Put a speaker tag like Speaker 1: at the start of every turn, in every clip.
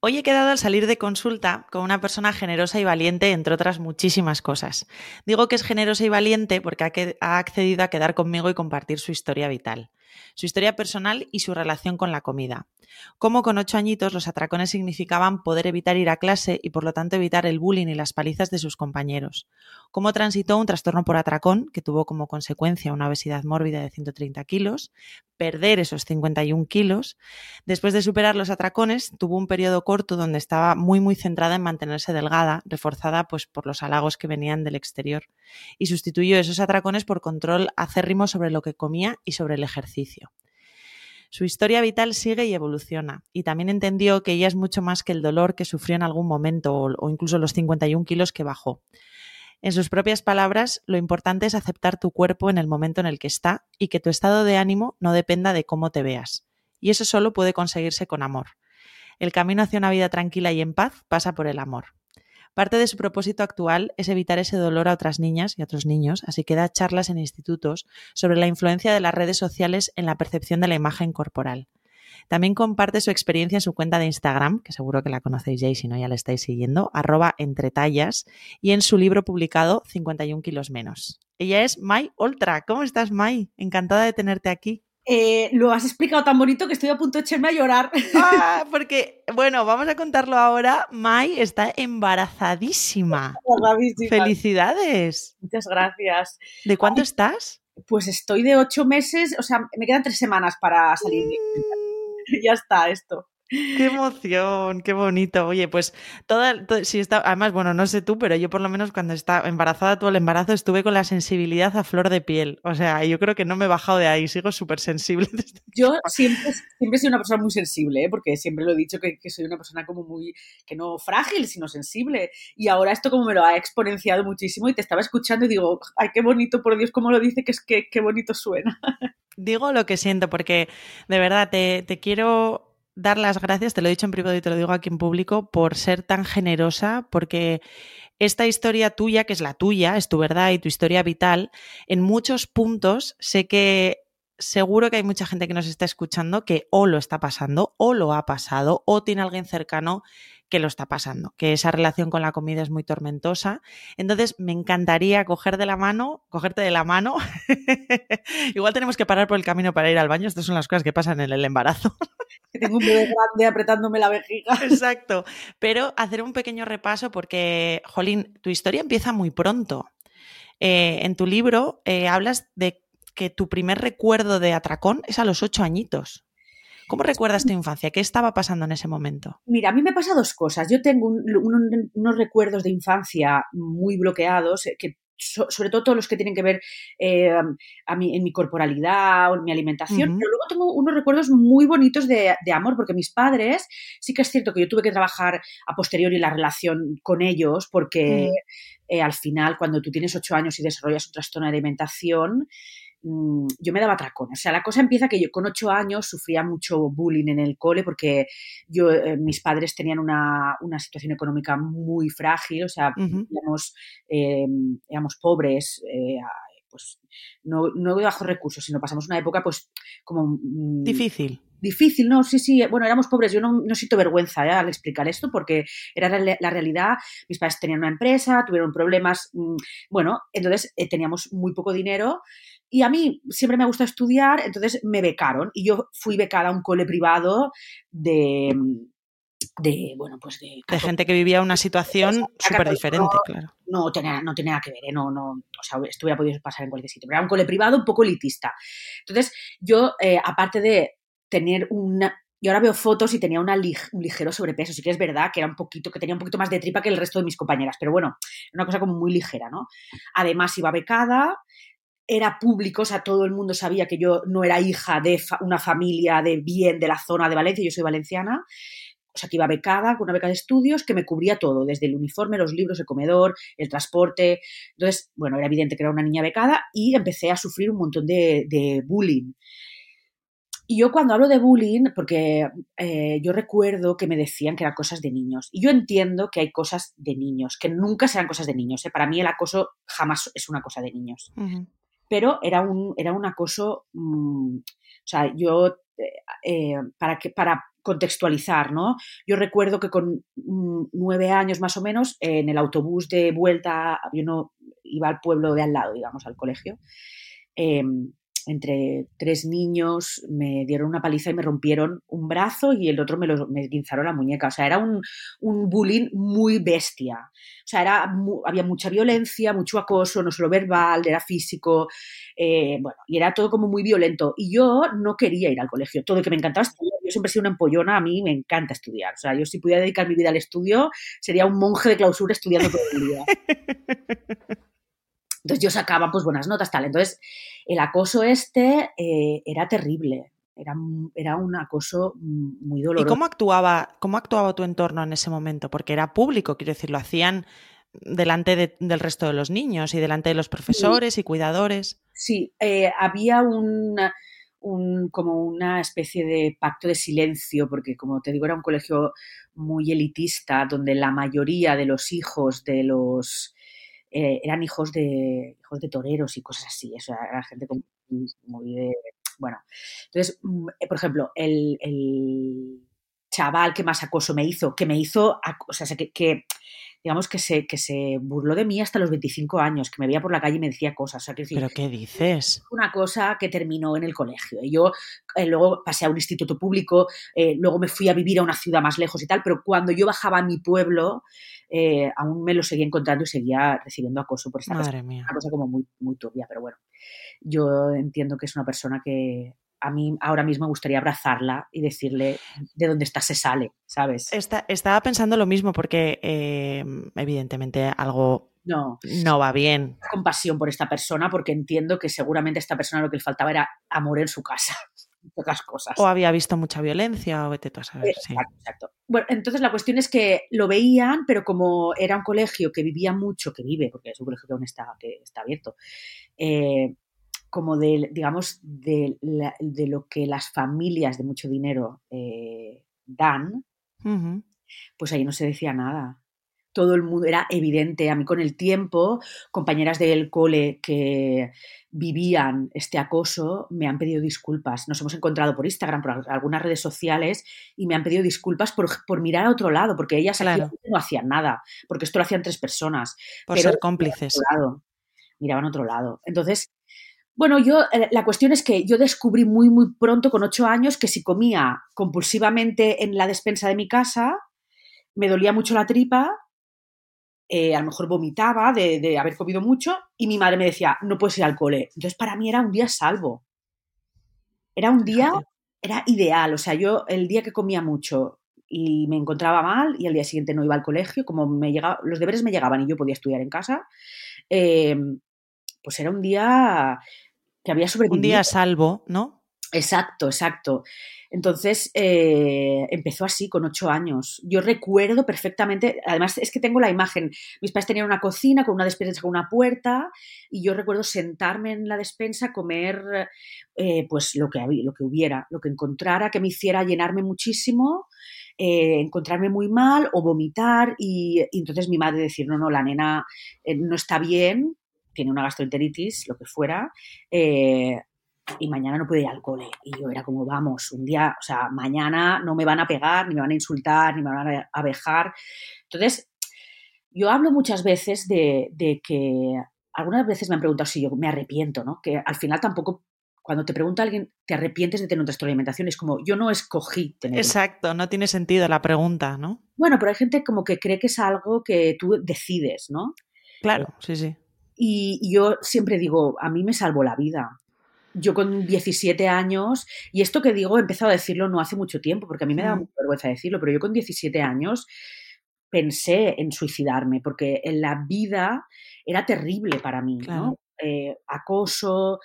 Speaker 1: Hoy he quedado al salir de consulta con una persona generosa y valiente, entre otras muchísimas cosas. Digo que es generosa y valiente porque ha accedido a quedar conmigo y compartir su historia vital, su historia personal y su relación con la comida. Cómo con ocho añitos los atracones significaban poder evitar ir a clase y por lo tanto evitar el bullying y las palizas de sus compañeros. Cómo transitó un trastorno por atracón, que tuvo como consecuencia una obesidad mórbida de 130 kilos, perder esos 51 kilos. Después de superar los atracones, tuvo un periodo corto donde estaba muy muy centrada en mantenerse delgada, reforzada pues por los halagos que venían del exterior, y sustituyó esos atracones por control acérrimo sobre lo que comía y sobre el ejercicio. Su historia vital sigue y evoluciona, y también entendió que ella es mucho más que el dolor que sufrió en algún momento o, incluso los 51 kilos que bajó. En sus propias palabras, lo importante es aceptar tu cuerpo en el momento en el que está y que tu estado de ánimo no dependa de cómo te veas. Y eso solo puede conseguirse con amor. El camino hacia una vida tranquila y en paz pasa por el amor. Parte de su propósito actual es evitar ese dolor a otras niñas y a otros niños, así que da charlas en institutos sobre la influencia de las redes sociales en la percepción de la imagen corporal. También comparte su experiencia en su cuenta de Instagram, que seguro que la conocéis ya y si no ya la estáis siguiendo, arroba entretallas, y en su libro publicado 51 kilos menos. Ella es Mai Ultra. ¿Cómo estás, Mai? Encantada de tenerte aquí.
Speaker 2: Eh, lo has explicado tan bonito que estoy a punto de echarme a llorar.
Speaker 1: Ah, porque, bueno, vamos a contarlo ahora. Mai está embarazadísima. Felicidades.
Speaker 2: Muchas gracias.
Speaker 1: ¿De cuánto estás?
Speaker 2: Pues estoy de ocho meses, o sea, me quedan tres semanas para salir. Mm. ya está esto.
Speaker 1: Qué emoción, qué bonito. Oye, pues toda, si está, además, bueno, no sé tú, pero yo por lo menos cuando estaba embarazada todo el embarazo estuve con la sensibilidad a flor de piel. O sea, yo creo que no me he bajado de ahí, sigo súper sensible.
Speaker 2: Yo siempre, siempre he sido una persona muy sensible, ¿eh? porque siempre lo he dicho que, soy una persona como muy, que no frágil, sino sensible. Y ahora esto como me lo ha exponenciado muchísimo y te estaba escuchando y digo, ay, qué bonito, por Dios, cómo lo dice, que es que qué bonito suena.
Speaker 1: Digo lo que siento, porque de verdad te, te quiero dar las gracias, te lo he dicho en privado y te lo digo aquí en público, por ser tan generosa, porque esta historia tuya, que es la tuya, es tu verdad y tu historia vital, en muchos puntos sé que seguro que hay mucha gente que nos está escuchando que o lo está pasando, o lo ha pasado, o tiene alguien cercano que lo está pasando, que esa relación con la comida es muy tormentosa. Entonces, me encantaría coger de la mano, cogerte de la mano. Igual tenemos que parar por el camino para ir al baño. Estas son las cosas que pasan en el embarazo.
Speaker 2: Tengo un bebé grande apretándome la vejiga.
Speaker 1: Exacto. Pero hacer un pequeño repaso porque, Jolín, tu historia empieza muy pronto. Eh, en tu libro eh, hablas de que tu primer recuerdo de atracón es a los ocho añitos. ¿Cómo recuerdas tu infancia? ¿Qué estaba pasando en ese momento?
Speaker 2: Mira, a mí me pasa dos cosas. Yo tengo unos recuerdos de infancia muy bloqueados eh, que sobre todo todos los que tienen que ver eh, a en mi corporalidad o en mi alimentación, pero luego tengo unos recuerdos muy bonitos de, amor, porque mis padres, sí que es cierto que yo tuve que trabajar a posteriori la relación con ellos, porque eh, al final, cuando tú tienes ocho años y desarrollas un trastorno de alimentación, Mm, yo me daba tracón. O sea, la cosa empieza que yo con ocho años sufría mucho bullying en el cole porque yo, eh, mis padres tenían una, situación económica muy frágil, o sea, em, éramos, pobres, eh, pues no, no de bajos recursos, sino pasamos una época pues como...
Speaker 1: Mm, Difícil.
Speaker 2: Difícil, no, sí, sí, bueno, éramos pobres, yo no, siento vergüenza ¿eh? al explicar esto porque era la, realidad, mis padres tenían una empresa, tuvieron problemas, mm, bueno, entonces teníamos muy poco dinero y a mí siempre me gusta estudiar, entonces me becaron y yo fui becada a un cole privado de, de bueno, pues de...
Speaker 1: De gente que vivía una situación súper diferente, claro.
Speaker 2: No tenía, no tenía nada que ver, ¿eh? no, no, o sea, esto hubiera podido pasar en cualquier sitio, pero era un cole privado un poco elitista. Entonces, yo, eh, aparte de tener una, y ahora veo fotos y tenía una un ligero sobrepeso. Sí que es verdad que era un poquito, que tenía un poquito más de tripa que el resto de mis compañeras, pero bueno, una cosa como muy ligera, ¿no? Además, iba becada, era público, o sea, todo el mundo sabía que yo no era hija de una familia de bien de la zona de Valencia, yo soy valenciana, o sea, que iba becada, con una beca de estudios que me cubría todo, desde el uniforme, los libros, el comedor, el transporte. Entonces, bueno, era evidente que era una niña becada y empecé a sufrir un montón de, bullying. Y yo cuando hablo de bullying, porque eh, yo recuerdo que me decían que eran cosas de niños. Y yo entiendo que hay cosas de niños, que nunca serán cosas de niños. ¿eh? Para mí el acoso jamás es una cosa de niños pero era un, era un acoso, mm, o sea, yo eh, para, que, para contextualizar, ¿no? Yo recuerdo que con nueve años más o menos, en el autobús de vuelta, yo no iba al pueblo de al lado, digamos, al colegio, em, entre tres niños me dieron una paliza y me rompieron un brazo y el otro me, lo, me guinzaron la muñeca. O sea, era un, un bullying muy bestia. O sea, era, había mucha violencia, mucho acoso, no solo verbal, era físico, eh, bueno, y era todo como muy violento. Y yo no quería ir al colegio, todo que me encantaba estudiar. Yo siempre he sido una empollona, a mí me encanta estudiar. O sea, yo si pudiera dedicar mi vida al estudio, sería un monje de clausura estudiando todo el día. Entonces yo sacaba pues buenas notas, tal. Entonces el acoso este eh, era terrible, era, era, un acoso muy doloroso.
Speaker 1: ¿Y cómo actuaba, cómo actuaba tu entorno en ese momento? Porque era público, quiero decir, lo hacían delante del resto de los niños y delante de los profesores y cuidadores.
Speaker 2: Sí, eh, había un, como una especie de pacto de silencio, porque como te digo, era un colegio muy elitista, donde la mayoría de los hijos de los eh, eran hijos de, hijos de toreros y cosas así. Era gente muy, de... Bueno, entonces, mm, eh, por ejemplo, el, el, chaval que más acoso me hizo, que me hizo, o sea, que digamos que se, que se burló de mí hasta los 25 años, que me veía por la calle y me decía cosas. O sea, que
Speaker 1: ¿Pero qué dices?
Speaker 2: Una cosa que terminó en el colegio. Y yo eh, luego pasé a un instituto público, luego me fui a vivir a una ciudad más lejos y tal, pero cuando yo bajaba a mi pueblo, eh, aún me lo seguía encontrando y seguía recibiendo acoso por esta
Speaker 1: Madre
Speaker 2: Una cosa como muy, muy turbia, pero bueno, yo entiendo que es una persona que a mí ahora mismo me gustaría abrazarla y decirle de dónde está se sale, ¿sabes?
Speaker 1: estaba pensando lo mismo porque eh, evidentemente algo no, no va bien.
Speaker 2: Compasión por esta persona porque entiendo que seguramente a esta persona lo que le faltaba era amor en su casa pocas cosas.
Speaker 1: O había visto mucha violencia, o vete tú a saber.
Speaker 2: Exacto, exacto. Bueno, entonces la cuestión es que lo veían, pero como era un colegio que vivía mucho, que vive, porque es un colegio que aún está, que está abierto, eh, como de, digamos, de, lo que las familias de mucho dinero eh, dan, pues ahí no se decía nada todo el mundo, era evidente, a mí con el tiempo, compañeras del cole que vivían este acoso me han pedido disculpas. Nos hemos encontrado por Instagram, por algunas redes sociales y me han pedido disculpas por, por mirar a otro lado, porque ellas no hacían nada, porque esto lo hacían tres personas.
Speaker 1: Por ser cómplices.
Speaker 2: Miraban a otro lado. Entonces, bueno, yo, eh, la cuestión es que yo descubrí muy, muy pronto, con ocho años, que si comía compulsivamente en la despensa de mi casa, me dolía mucho la tripa eh, a lo mejor vomitaba de, haber comido mucho y mi madre me decía, no puedes ir al cole. Entonces para mí era un día salvo. Era un día, era ideal. O sea, yo el día que comía mucho y me encontraba mal y al día siguiente no iba al colegio, como me llegaba, los deberes me llegaban y yo podía estudiar en casa, em, pues era un día que había sobrevivido.
Speaker 1: Un día salvo, ¿no?
Speaker 2: Exacto, exacto. Entonces eh, empezó así, con ocho años. Yo recuerdo perfectamente, además es que tengo la imagen, mis padres tenían una cocina con una despensa con una puerta y yo recuerdo sentarme en la despensa, comer eh, pues lo que, lo que hubiera, lo que encontrara que me hiciera llenarme muchísimo. Eh, encontrarme muy mal o vomitar y, entonces mi madre decir, no, no, la nena no está bien, tiene una gastroenteritis, lo que fuera, y mañana no puede ir al cole. Y yo era como, vamos, un día, o sea, mañana no me van a pegar, ni me van a insultar, ni me van a abejar. Entonces, yo hablo muchas veces de, que, algunas veces me han preguntado si yo me arrepiento, ¿no? Que al final tampoco, cuando te pregunta alguien, ¿te arrepientes de tener un trastorno de alimentación? Es como, yo no escogí tener.
Speaker 1: Exacto, no tiene sentido la pregunta, ¿no?
Speaker 2: Bueno, pero hay gente como que cree que es algo que tú decides, ¿no?
Speaker 1: Claro, sí, sí.
Speaker 2: Y yo siempre digo, a mí me salvó la vida yo con 17 años, y esto que digo he empezado a decirlo no hace mucho tiempo, porque a mí me da mm. mucha vergüenza decirlo, pero yo con 17 años pensé en suicidarme, porque en la vida era terrible para mí, ¿no? Eh, acoso,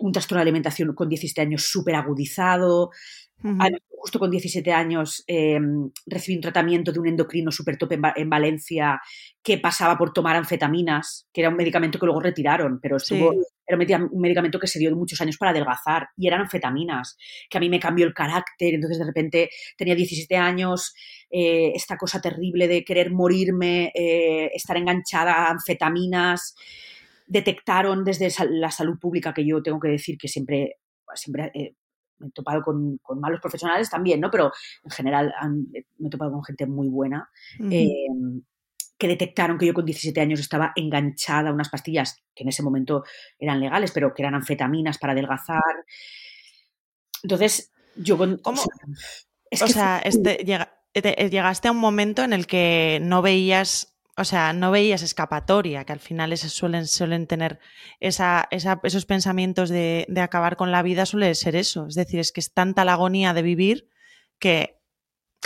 Speaker 2: un trastorno de alimentación con 17 años súper agudizado, justo con 17 años em, recibí un tratamiento de un endocrino súper top en, Valencia que pasaba por tomar anfetaminas, que era un medicamento que luego retiraron, pero estuvo, era un medicamento que se dio muchos años para adelgazar y eran anfetaminas, que a mí me cambió el carácter, entonces de repente tenía 17 años, eh, esta cosa terrible de querer morirme, eh, estar enganchada a anfetaminas, detectaron desde la salud pública, que yo tengo que decir que siempre, siempre eh, me he topado con, malos profesionales también, ¿no? Pero en general me he topado con gente muy buena. Em, que detectaron que yo con 17 años estaba enganchada a unas pastillas que en ese momento eran legales, pero que eran anfetaminas para adelgazar. Entonces, yo con...
Speaker 1: ¿Cómo? o sea, este, llegaste a un momento en el que no veías o sea, no veías escapatoria, que al final suelen, suelen tener esa, esos pensamientos de, de, acabar con la vida, suele ser eso. Es decir, es que es tanta la agonía de vivir que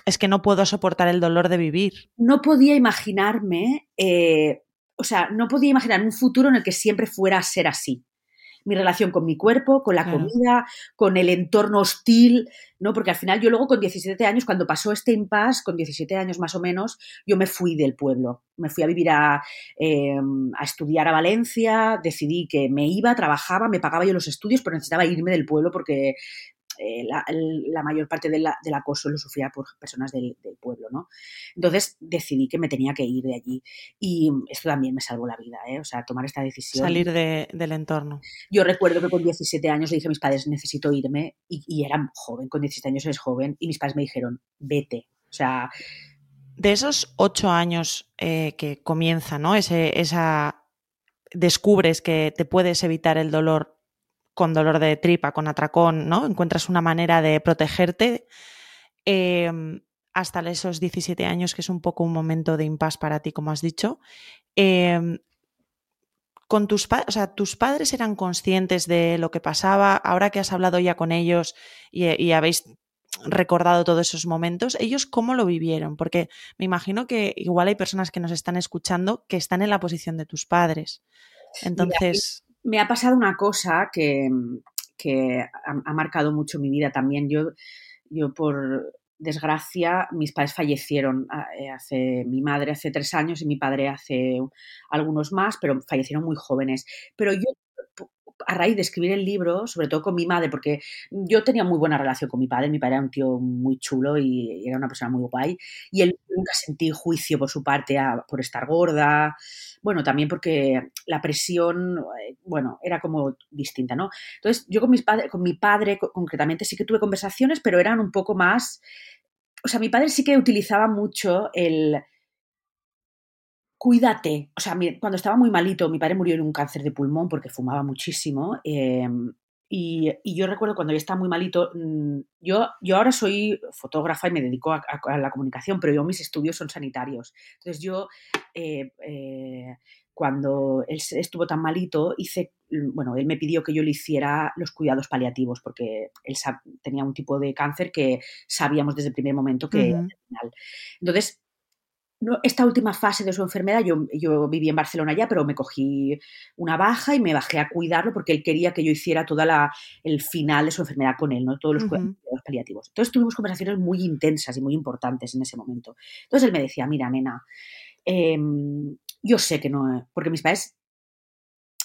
Speaker 1: es que no puedo soportar el dolor de vivir.
Speaker 2: No podía imaginarme, eh, o sea, no podía imaginar un futuro en el que siempre fuera a ser así mi relación con mi cuerpo, con la comida, con el entorno hostil, ¿no? Porque al final yo luego con 17 años, cuando pasó este impasse, con 17 años más o menos, yo me fui del pueblo. Me fui a vivir a, em, a estudiar a Valencia, decidí que me iba, trabajaba, me pagaba yo los estudios, pero necesitaba irme del pueblo porque eh, la, mayor parte del acoso lo sufría por personas del, pueblo, ¿no? Entonces decidí que me tenía que ir de allí y esto también me salvó la vida, ¿eh? O sea, tomar esta decisión.
Speaker 1: Salir del entorno.
Speaker 2: Yo recuerdo que con 17 años le dije a mis padres, necesito irme y, y era joven, con 17 años eres joven y mis padres me dijeron, vete. O sea...
Speaker 1: De esos ocho años eh, que comienza, ¿no? Ese, esa descubres que te puedes evitar el dolor con dolor de tripa, con atracón, ¿no? Encuentras una manera de protegerte em, hasta esos 17 años, que es un poco un momento de impas para ti, como has dicho. Em, con tus, o sea, tus padres eran conscientes de lo que pasaba, ahora que has hablado ya con ellos y, habéis recordado todos esos momentos, ¿ellos cómo lo vivieron? Porque me imagino que igual hay personas que nos están escuchando que están en la posición de tus padres. Entonces
Speaker 2: me ha pasado una cosa que, ha, marcado mucho mi vida también. Yo, yo, por desgracia, mis padres fallecieron ah, eh, hace, mi madre hace tres años y mi padre hace algunos más, pero fallecieron muy jóvenes. Pero yo a raíz de escribir el libro, sobre todo con mi madre, porque yo tenía muy buena relación con mi padre, mi padre era un tío muy chulo y era una persona muy guay, y él nunca sentí juicio por su parte por estar gorda, bueno, también porque la presión, eh, bueno, era como distinta, ¿no? Entonces, yo con, mis padres, con mi padre concretamente sí que tuve conversaciones, pero eran un poco más, o sea, mi padre sí que utilizaba mucho el cuídate. O sea, cuando estaba muy malito, mi padre murió en un cáncer de pulmón porque fumaba muchísimo. Em, y, yo recuerdo cuando ya estaba muy malito, mm, yo, yo ahora soy fotógrafa y me dedico a, la comunicación, pero yo mis estudios son sanitarios. Entonces yo, eh, eh, cuando él estuvo tan malito, hice, mm, bueno, él me pidió que yo le hiciera los cuidados paliativos porque él tenía un tipo de cáncer que sabíamos desde el primer momento que era terminal. Entonces, esta última fase de su enfermedad, yo, yo viví en Barcelona ya, pero me cogí una baja y me bajé a cuidarlo porque él quería que yo hiciera todo el final de su enfermedad con él, ¿no? todos los cuidados paliativos. Entonces tuvimos conversaciones muy intensas y muy importantes en ese momento. Entonces él me decía, mira, nena, em, yo sé que no, porque mis padres,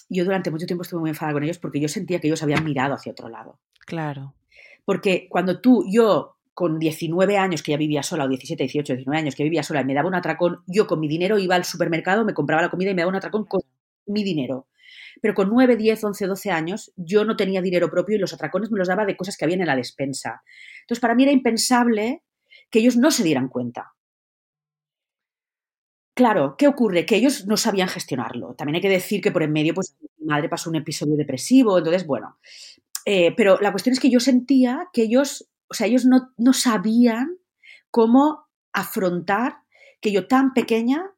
Speaker 2: yo durante mucho tiempo estuve muy enfadada con ellos porque yo sentía que ellos habían mirado hacia otro lado.
Speaker 1: Claro.
Speaker 2: Porque cuando tú, yo con 19 años que ya vivía sola, o 17, 18, 19 años que vivía sola y me daba un atracón, yo con mi dinero iba al supermercado, me compraba la comida y me daba un atracón con mi dinero. Pero con 9, 10, 11, 12 años yo no tenía dinero propio y los atracones me los daba de cosas que había en la despensa. Entonces para mí era impensable que ellos no se dieran cuenta. Claro, ¿qué ocurre? Que ellos no sabían gestionarlo. También hay que decir que por en medio, pues mi madre pasó un episodio depresivo, entonces, bueno. Eh, pero la cuestión es que yo sentía que ellos o sea, ellos no, sabían cómo afrontar que yo tan pequeña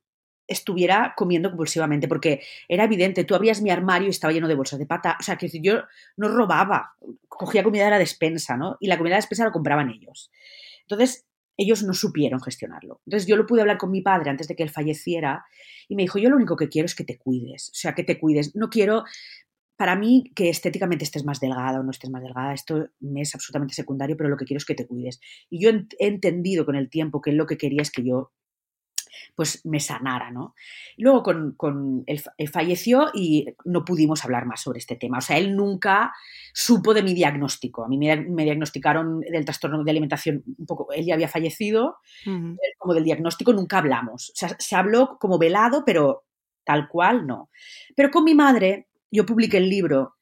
Speaker 2: estuviera comiendo compulsivamente, porque era evidente, tú abrías mi armario y estaba lleno de bolsas de pata, o sea, que yo no robaba, cogía comida de la despensa, ¿no? Y la comida de la despensa la compraban ellos. Entonces, ellos no supieron gestionarlo. Entonces, yo lo pude hablar con mi padre antes de que él falleciera y me dijo, yo lo único que quiero es que te cuides, o sea, que te cuides, no quiero, para mí, que estéticamente estés más delgada o no estés más delgada, esto me es absolutamente secundario, pero lo que quiero es que te cuides. Y yo he entendido con el tiempo que lo que quería es que yo pues me sanara, ¿no? Luego con, con él, falleció y no pudimos hablar más sobre este tema. O sea, él nunca supo de mi diagnóstico. A mí me, diagnosticaron del trastorno de alimentación un poco, él ya había fallecido, como del diagnóstico nunca hablamos. O sea, se habló como velado, pero tal cual no. Pero con mi madre yo publiqué el libro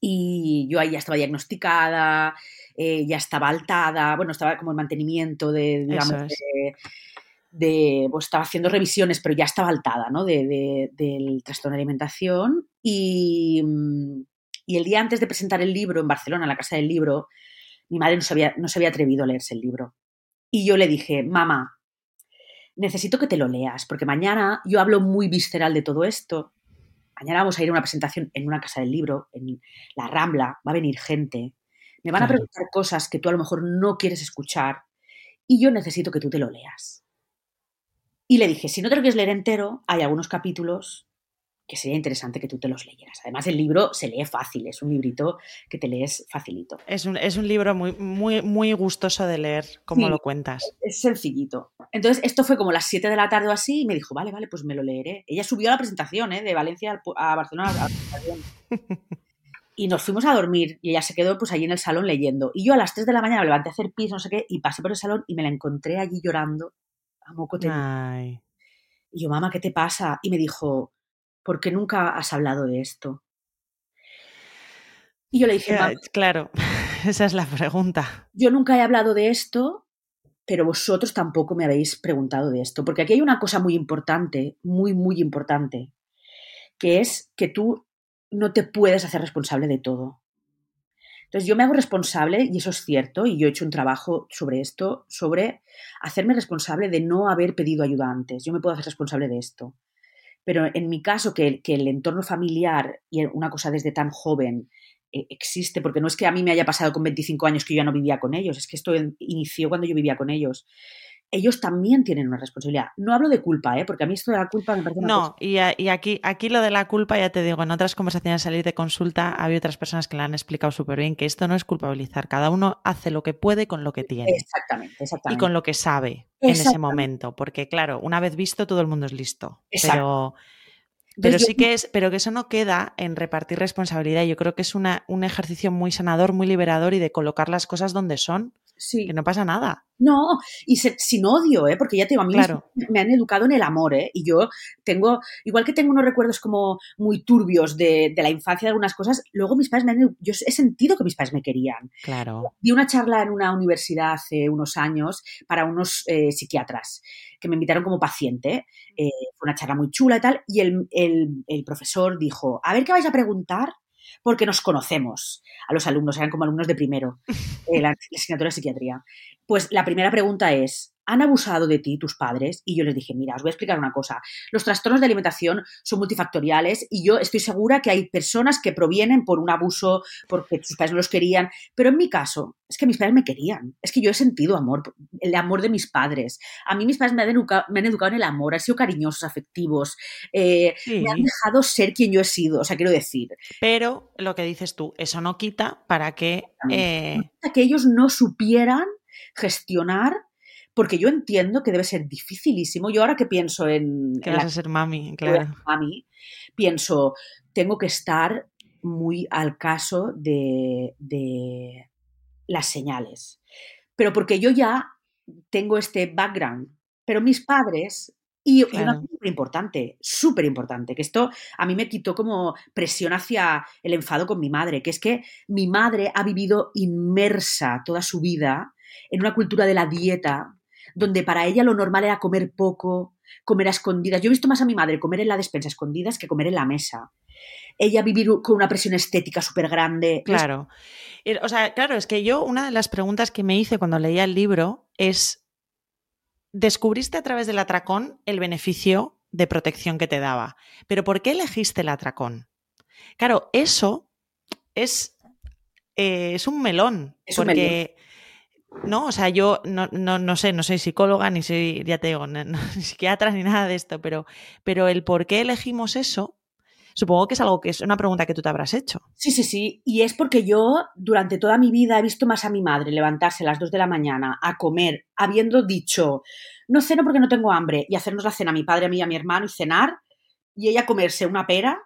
Speaker 2: y yo ahí ya estaba diagnosticada, eh, ya estaba altada, bueno, estaba como en mantenimiento de, digamos, de, pues estaba haciendo revisiones, pero ya estaba altada, ¿no? De, del trastorno de alimentación. Y, y, el día antes de presentar el libro en Barcelona, en la Casa del Libro, mi madre no se había, no se había atrevido a leerse el libro. Y yo le dije, mamá, necesito que te lo leas, porque mañana yo hablo muy visceral de todo esto. Mañana vamos a ir a una presentación en una casa del libro, en la Rambla, va a venir gente. Me van a preguntar cosas que tú a lo mejor no quieres escuchar y yo necesito que tú te lo leas. Y le dije, si no te lo quieres leer entero, hay algunos capítulos que sería interesante que tú te los leyeras. Además, el libro se lee fácil, es un librito que te lees facilito.
Speaker 1: Es un, es un libro muy, muy, muy gustoso de leer, como lo cuentas.
Speaker 2: Es sencillito. Entonces, esto fue como las 7 de la tarde o así, y me dijo, vale, vale, pues me lo leeré. Ella subió a la presentación, ¿eh? de Valencia a Barcelona a Y nos fuimos a dormir y ella se quedó pues allí en el salón leyendo. Y yo a las 3 de la mañana me levanté a hacer pis, no sé qué, y pasé por el salón y me la encontré allí llorando a moco Y yo, mamá, ¿qué te pasa? Y me dijo, ¿por qué nunca has hablado de esto? Y yo le dije,
Speaker 1: claro, esa es la pregunta.
Speaker 2: Yo nunca he hablado de esto, pero vosotros tampoco me habéis preguntado de esto, porque aquí hay una cosa muy importante, muy, muy importante, que es que tú no te puedes hacer responsable de todo. Entonces yo me hago responsable, y eso es cierto, y yo he hecho un trabajo sobre esto, sobre hacerme responsable de no haber pedido ayuda antes. Yo me puedo hacer responsable de esto. Pero en mi caso, que, el entorno familiar y una cosa desde tan joven eh, existe, porque no es que a mí me haya pasado con 25 años que yo ya no vivía con ellos, es que esto inició cuando yo vivía con ellos ellos también tienen una responsabilidad. No hablo de culpa, ¿eh? porque a mí esto de la culpa me parece una
Speaker 1: No, y, y, aquí, aquí lo de la culpa, ya te digo, en otras conversaciones salir de consulta había otras personas que le han explicado súper bien que esto no es culpabilizar, cada uno hace lo que puede con lo que tiene.
Speaker 2: Exactamente, exactamente.
Speaker 1: Y con lo que sabe en ese momento, porque claro, una vez visto todo el mundo es listo. Pero, pero sí que es, pero que eso no queda en repartir responsabilidad. Yo creo que es una, un ejercicio muy sanador, muy liberador y de colocar las cosas donde son. Sí. Que no pasa nada.
Speaker 2: No, y sin odio, ¿eh? porque ya tengo a mí me han educado en el amor, ¿eh? y yo tengo, igual que tengo unos recuerdos como muy turbios de, de, la infancia de algunas cosas, luego mis padres me han, yo he sentido que mis padres me querían.
Speaker 1: Claro.
Speaker 2: Di una charla en una universidad hace unos años para unos eh, psiquiatras que me invitaron como paciente, eh, fue una charla muy chula y tal, y el, el, el profesor dijo, a ver qué vais a preguntar porque nos conocemos a los alumnos, eran como alumnos de primero, eh, la, asignatura de psiquiatría. Pues la primera pregunta es, ¿han abusado de ti tus padres? Y yo les dije, mira, os voy a explicar una cosa. Los trastornos de alimentación son multifactoriales y yo estoy segura que hay personas que provienen por un abuso, porque sus padres no los querían, pero en mi caso, es que mis padres me querían. Es que yo he sentido amor, el amor de mis padres. A mí mis padres me han educado, me han educado en el amor, han sido cariñosos, afectivos, eh, me han dejado ser quien yo he sido, o sea, quiero decir.
Speaker 1: Pero lo que dices tú, eso no quita para que...
Speaker 2: Eh... que ellos no supieran gestionar porque yo entiendo que debe ser dificilísimo. Yo ahora que pienso en...
Speaker 1: Que vas a ser mami, claro.
Speaker 2: Mami, pienso, tengo que estar muy al caso de, de las señales. Pero porque yo ya tengo este background. Pero mis padres y una cosa súper importante, súper importante, que esto a mí me quitó como presión hacia el enfado con mi madre, que es que mi madre ha vivido inmersa toda su vida en una cultura de la dieta, donde para ella lo normal era comer poco, comer a escondidas. Yo he visto más a mi madre comer en la despensa escondidas que comer en la mesa. Ella vivir con una presión estética súper grande.
Speaker 1: Claro. O sea, claro, es que yo una de las preguntas que me hice cuando leía el libro es, ¿descubriste a través del atracón el beneficio de protección que te daba? Pero ¿por qué elegiste el atracón? Claro, eso es, eh, es un melón. Es porque... Un melón no, o sea, yo no, no, no, sé, no soy psicóloga, ni soy, ya te digo, ni psiquiatra, ni nada de esto, pero, pero el por qué elegimos eso, supongo que es algo que es una pregunta que tú te habrás hecho.
Speaker 2: Sí, sí, sí. Y es porque yo durante toda mi vida he visto más a mi madre levantarse a las 2 de la mañana a comer, habiendo dicho, no ceno porque no tengo hambre, y hacernos la cena a mi padre, a mí y a mi hermano y cenar, y ella comerse una pera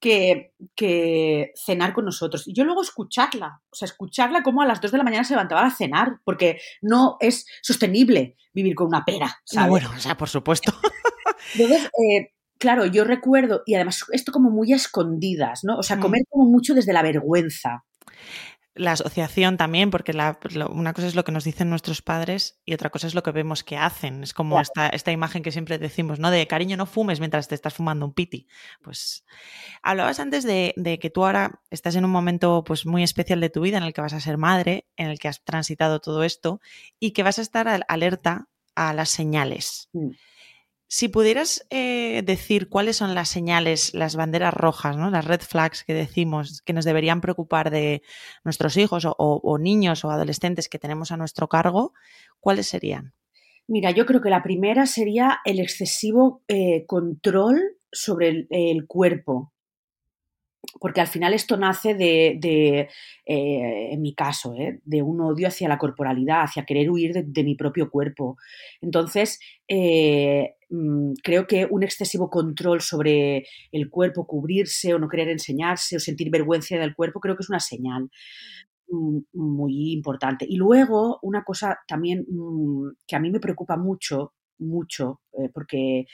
Speaker 2: que, que, cenar con nosotros. Y yo luego escucharla, o sea, escucharla como a las 2 de la mañana se levantaba a cenar, porque no es sostenible vivir con una pera. ¿sabes?
Speaker 1: bueno, o sea, por supuesto.
Speaker 2: Entonces, eh, claro, yo recuerdo, y además esto como muy a escondidas, ¿no? O sea, comer mm. como mucho desde la vergüenza.
Speaker 1: La asociación también, porque una cosa es lo que nos dicen nuestros padres y otra cosa es lo que vemos que hacen. Es como esta, esta, imagen que siempre decimos, ¿no? De cariño, no fumes mientras te estás fumando un piti. Pues hablabas antes de, de, que tú ahora estás en un momento pues, muy especial de tu vida en el que vas a ser madre, en el que has transitado todo esto y que vas a estar alerta a las señales. Mm. Si pudieras eh, decir cuáles son las señales, las banderas rojas, ¿no? las red flags que decimos que nos deberían preocupar de nuestros hijos o, niños o adolescentes que tenemos a nuestro cargo, ¿cuáles serían?
Speaker 2: Mira, yo creo que la primera sería el excesivo eh, control sobre el cuerpo porque al final esto nace de, eh, en mi caso, ¿eh? de un odio hacia la corporalidad, hacia querer huir de, mi propio cuerpo. Entonces, eh, mm, creo que un excesivo control sobre el cuerpo, cubrirse o no querer enseñarse o sentir vergüenza del cuerpo, creo que es una señal mm, muy importante. Y luego, una cosa también mm, que a mí me preocupa mucho, mucho, porque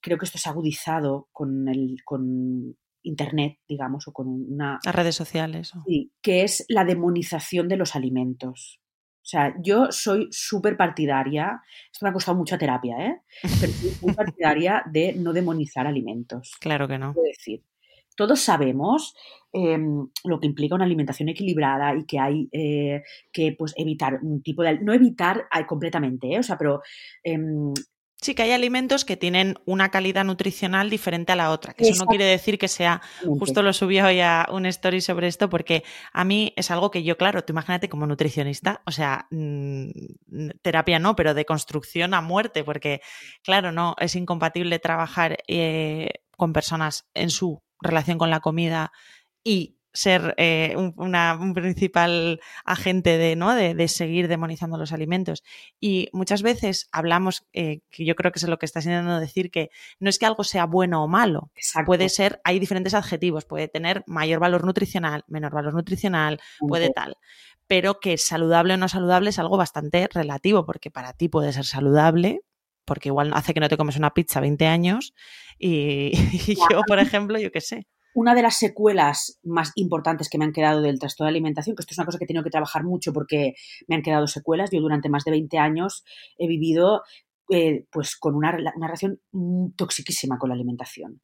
Speaker 2: creo que esto ha agudizado con, el, con Internet, digamos, o con una...
Speaker 1: Las redes sociales.
Speaker 2: Sí, que es la demonización de los alimentos. O sea, yo soy súper partidaria, esto me ha costado mucha terapia, ¿eh? Pero soy muy partidaria de no demonizar alimentos.
Speaker 1: Claro que no.
Speaker 2: decir, todos sabemos em, lo que implica una alimentación equilibrada y que hay eh, que pues, evitar un tipo de... No evitar completamente, ¿eh? o sea, pero em,
Speaker 1: Sí, que hay alimentos que tienen una calidad nutricional diferente a la otra, que eso no quiere decir que sea, justo lo subí hoy a un story sobre esto, porque a mí es algo que yo, claro, tú imagínate como nutricionista, o sea, mm, terapia no, pero de construcción a muerte, porque claro, no, es incompatible trabajar eh, con personas en su relación con la comida y ser eh, un, principal agente de, ¿no? De, seguir demonizando los alimentos. Y muchas veces hablamos, eh, que yo creo que es lo que estás intentando decir, que no es que algo sea bueno o malo. Puede ser, hay diferentes adjetivos, puede tener mayor valor nutricional, menor valor nutricional, puede tal. Pero que saludable o no saludable es algo bastante relativo, porque para ti puede ser saludable, porque igual hace que no te comes una pizza 20 años y yo, por ejemplo, yo qué sé
Speaker 2: una de las secuelas más importantes que me han quedado del trastorno de alimentación, que esto es una cosa que he tenido que trabajar mucho porque me han quedado secuelas. Yo durante más de 20 años he vivido eh, pues con una, relación toxiquísima con la alimentación.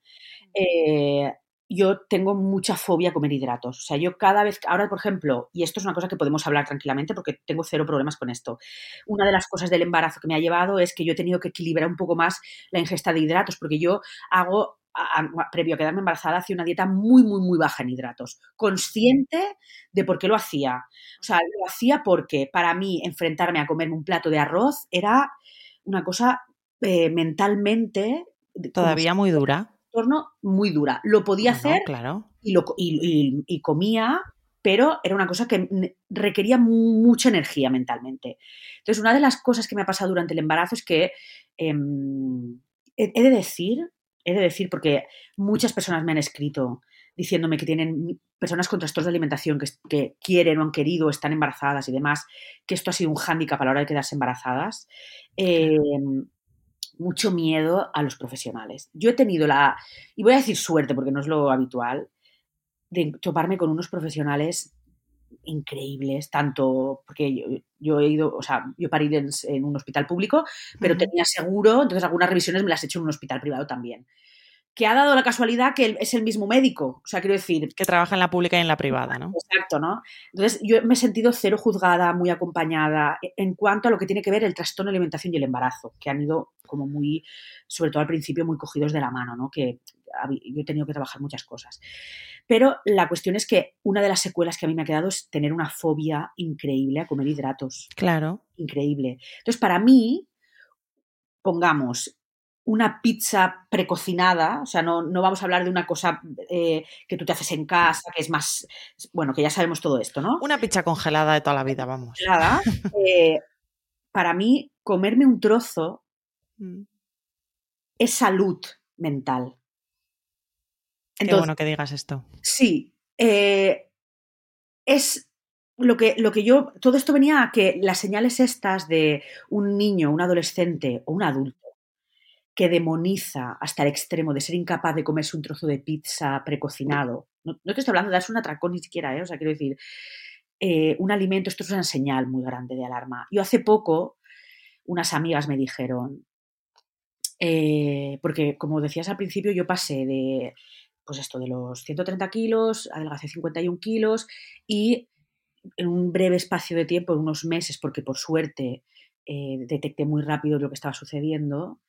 Speaker 2: Eh, yo tengo mucha fobia a comer hidratos. O sea, yo cada vez, ahora por ejemplo, y esto es una cosa que podemos hablar tranquilamente porque tengo cero problemas con esto, una de las cosas del embarazo que me ha llevado es que yo he tenido que equilibrar un poco más la ingesta de hidratos porque yo hago previo a quedarme embarazada, hacía una dieta muy, muy, muy baja en hidratos, consciente de por qué lo hacía. O sea, lo hacía porque para mí enfrentarme a comerme un plato de arroz era una cosa eh, mentalmente...
Speaker 1: Todavía muy dura.
Speaker 2: Torno muy dura. Lo podía hacer
Speaker 1: claro.
Speaker 2: y, lo, y, comía, pero era una cosa que requería mucha energía mentalmente. Entonces, una de las cosas que me ha pasado durante el embarazo es que em, he de decir he de decir, porque muchas personas me han escrito diciéndome que tienen personas con trastornos de alimentación que, quieren o han querido, están embarazadas y demás, que esto ha sido un hándicap a la hora de quedarse embarazadas. Em, mucho miedo a los profesionales. Yo he tenido la, y voy a decir suerte porque no es lo habitual, de toparme con unos profesionales increíbles, tanto porque yo, he ido, o sea, yo parí en, en un hospital público, pero tenía seguro, entonces algunas revisiones me las he hecho en un hospital privado también. Que ha dado la casualidad que es el mismo médico, o sea, quiero decir.
Speaker 1: Que trabaja en la pública y en la privada, ¿no?
Speaker 2: Exacto, ¿no? Entonces, yo me he sentido cero juzgada, muy acompañada e, en cuanto a lo que tiene que ver el trastorno de alimentación y el embarazo, que han ido como muy, sobre todo al principio, muy cogidos de la mano, ¿no? Que yo he tenido que trabajar muchas cosas. Pero la cuestión es que una de las secuelas que a mí me ha quedado es tener una fobia increíble a comer hidratos.
Speaker 1: Claro.
Speaker 2: Increíble. Entonces, para mí, pongamos una pizza precocinada, o sea, no, vamos a hablar de una cosa eh, que tú te haces en casa, que es más, bueno, que ya sabemos todo esto, ¿no?
Speaker 1: Una pizza congelada de toda la vida, vamos.
Speaker 2: Congelada. Eh, para mí, comerme un trozo mm. es salud mental.
Speaker 1: Qué bueno que digas esto.
Speaker 2: Sí. Eh, es lo que, lo que yo. Todo esto venía a que las señales estas de un niño, un adolescente o un adulto que demoniza hasta el extremo de ser incapaz de comerse un trozo de pizza precocinado. No, te estoy hablando de darse un atracón ni siquiera, ¿eh? O sea, quiero decir. eh, un alimento, esto es una señal muy grande de alarma. Yo hace poco, unas amigas me dijeron, eh, porque como decías al principio, yo pasé de, pues esto, de los 130 kilos, adelgacé 51 kilos y en un breve espacio de tiempo, en unos meses, porque por suerte eh, detecté muy rápido lo que estaba sucediendo,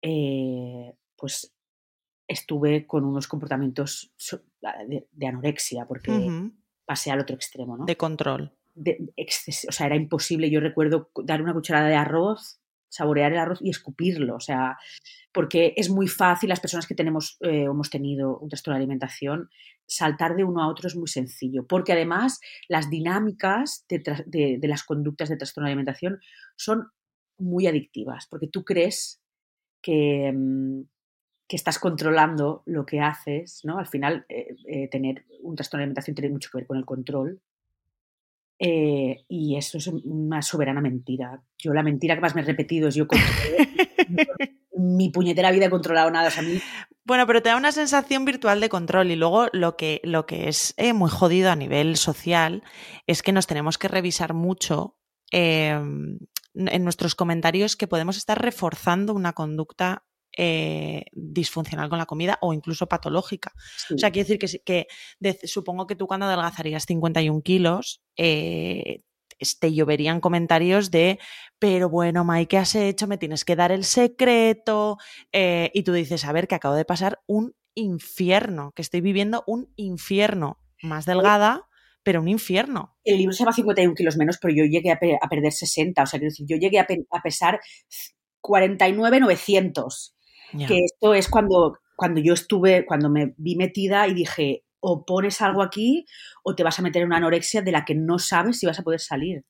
Speaker 2: pues estuve con unos comportamientos de, anorexia, porque pasé al otro extremo, ¿no?
Speaker 1: De control.
Speaker 2: o sea, era imposible. Yo recuerdo dar una cucharada de arroz, saborear el arroz y escupirlo. O sea, porque es muy fácil, las personas que tenemos, eh, hemos tenido un trastorno de alimentación, saltar de uno a otro es muy sencillo. Porque además las dinámicas de, las conductas de trastorno de alimentación son muy adictivas. Porque tú crees que. Mm, que estás controlando lo que haces, ¿no? Al final, eh, eh, tener un trastorno de alimentación tiene mucho que ver con el control. Eh, y eso es una soberana mentira. Yo la mentira que más me he repetido es yo mi puñetera vida he controlado nada. a mí...
Speaker 1: Bueno, pero te da una sensación virtual de control y luego lo que, lo que es muy jodido a nivel social es que nos tenemos que revisar mucho em, en nuestros comentarios que podemos estar reforzando una conducta eh, disfuncional con la comida o incluso patológica. O sea, quiere decir que, que supongo que tú cuando adelgazarías 51 kilos, eh, te lloverían comentarios de, pero bueno, Mai, ¿qué has hecho? Me tienes que dar el secreto. Eh, y tú dices, a ver, que acabo de pasar un infierno, que estoy viviendo un infierno más delgada pero un infierno.
Speaker 2: El libro se llama 51 kilos menos, pero yo llegué a, perder 60, o sea, quiero decir, yo llegué a, a pesar 49,900. Que esto es cuando, cuando yo estuve, cuando me vi metida y dije, o pones algo aquí o te vas a meter en una anorexia de la que no sabes si vas a poder salir.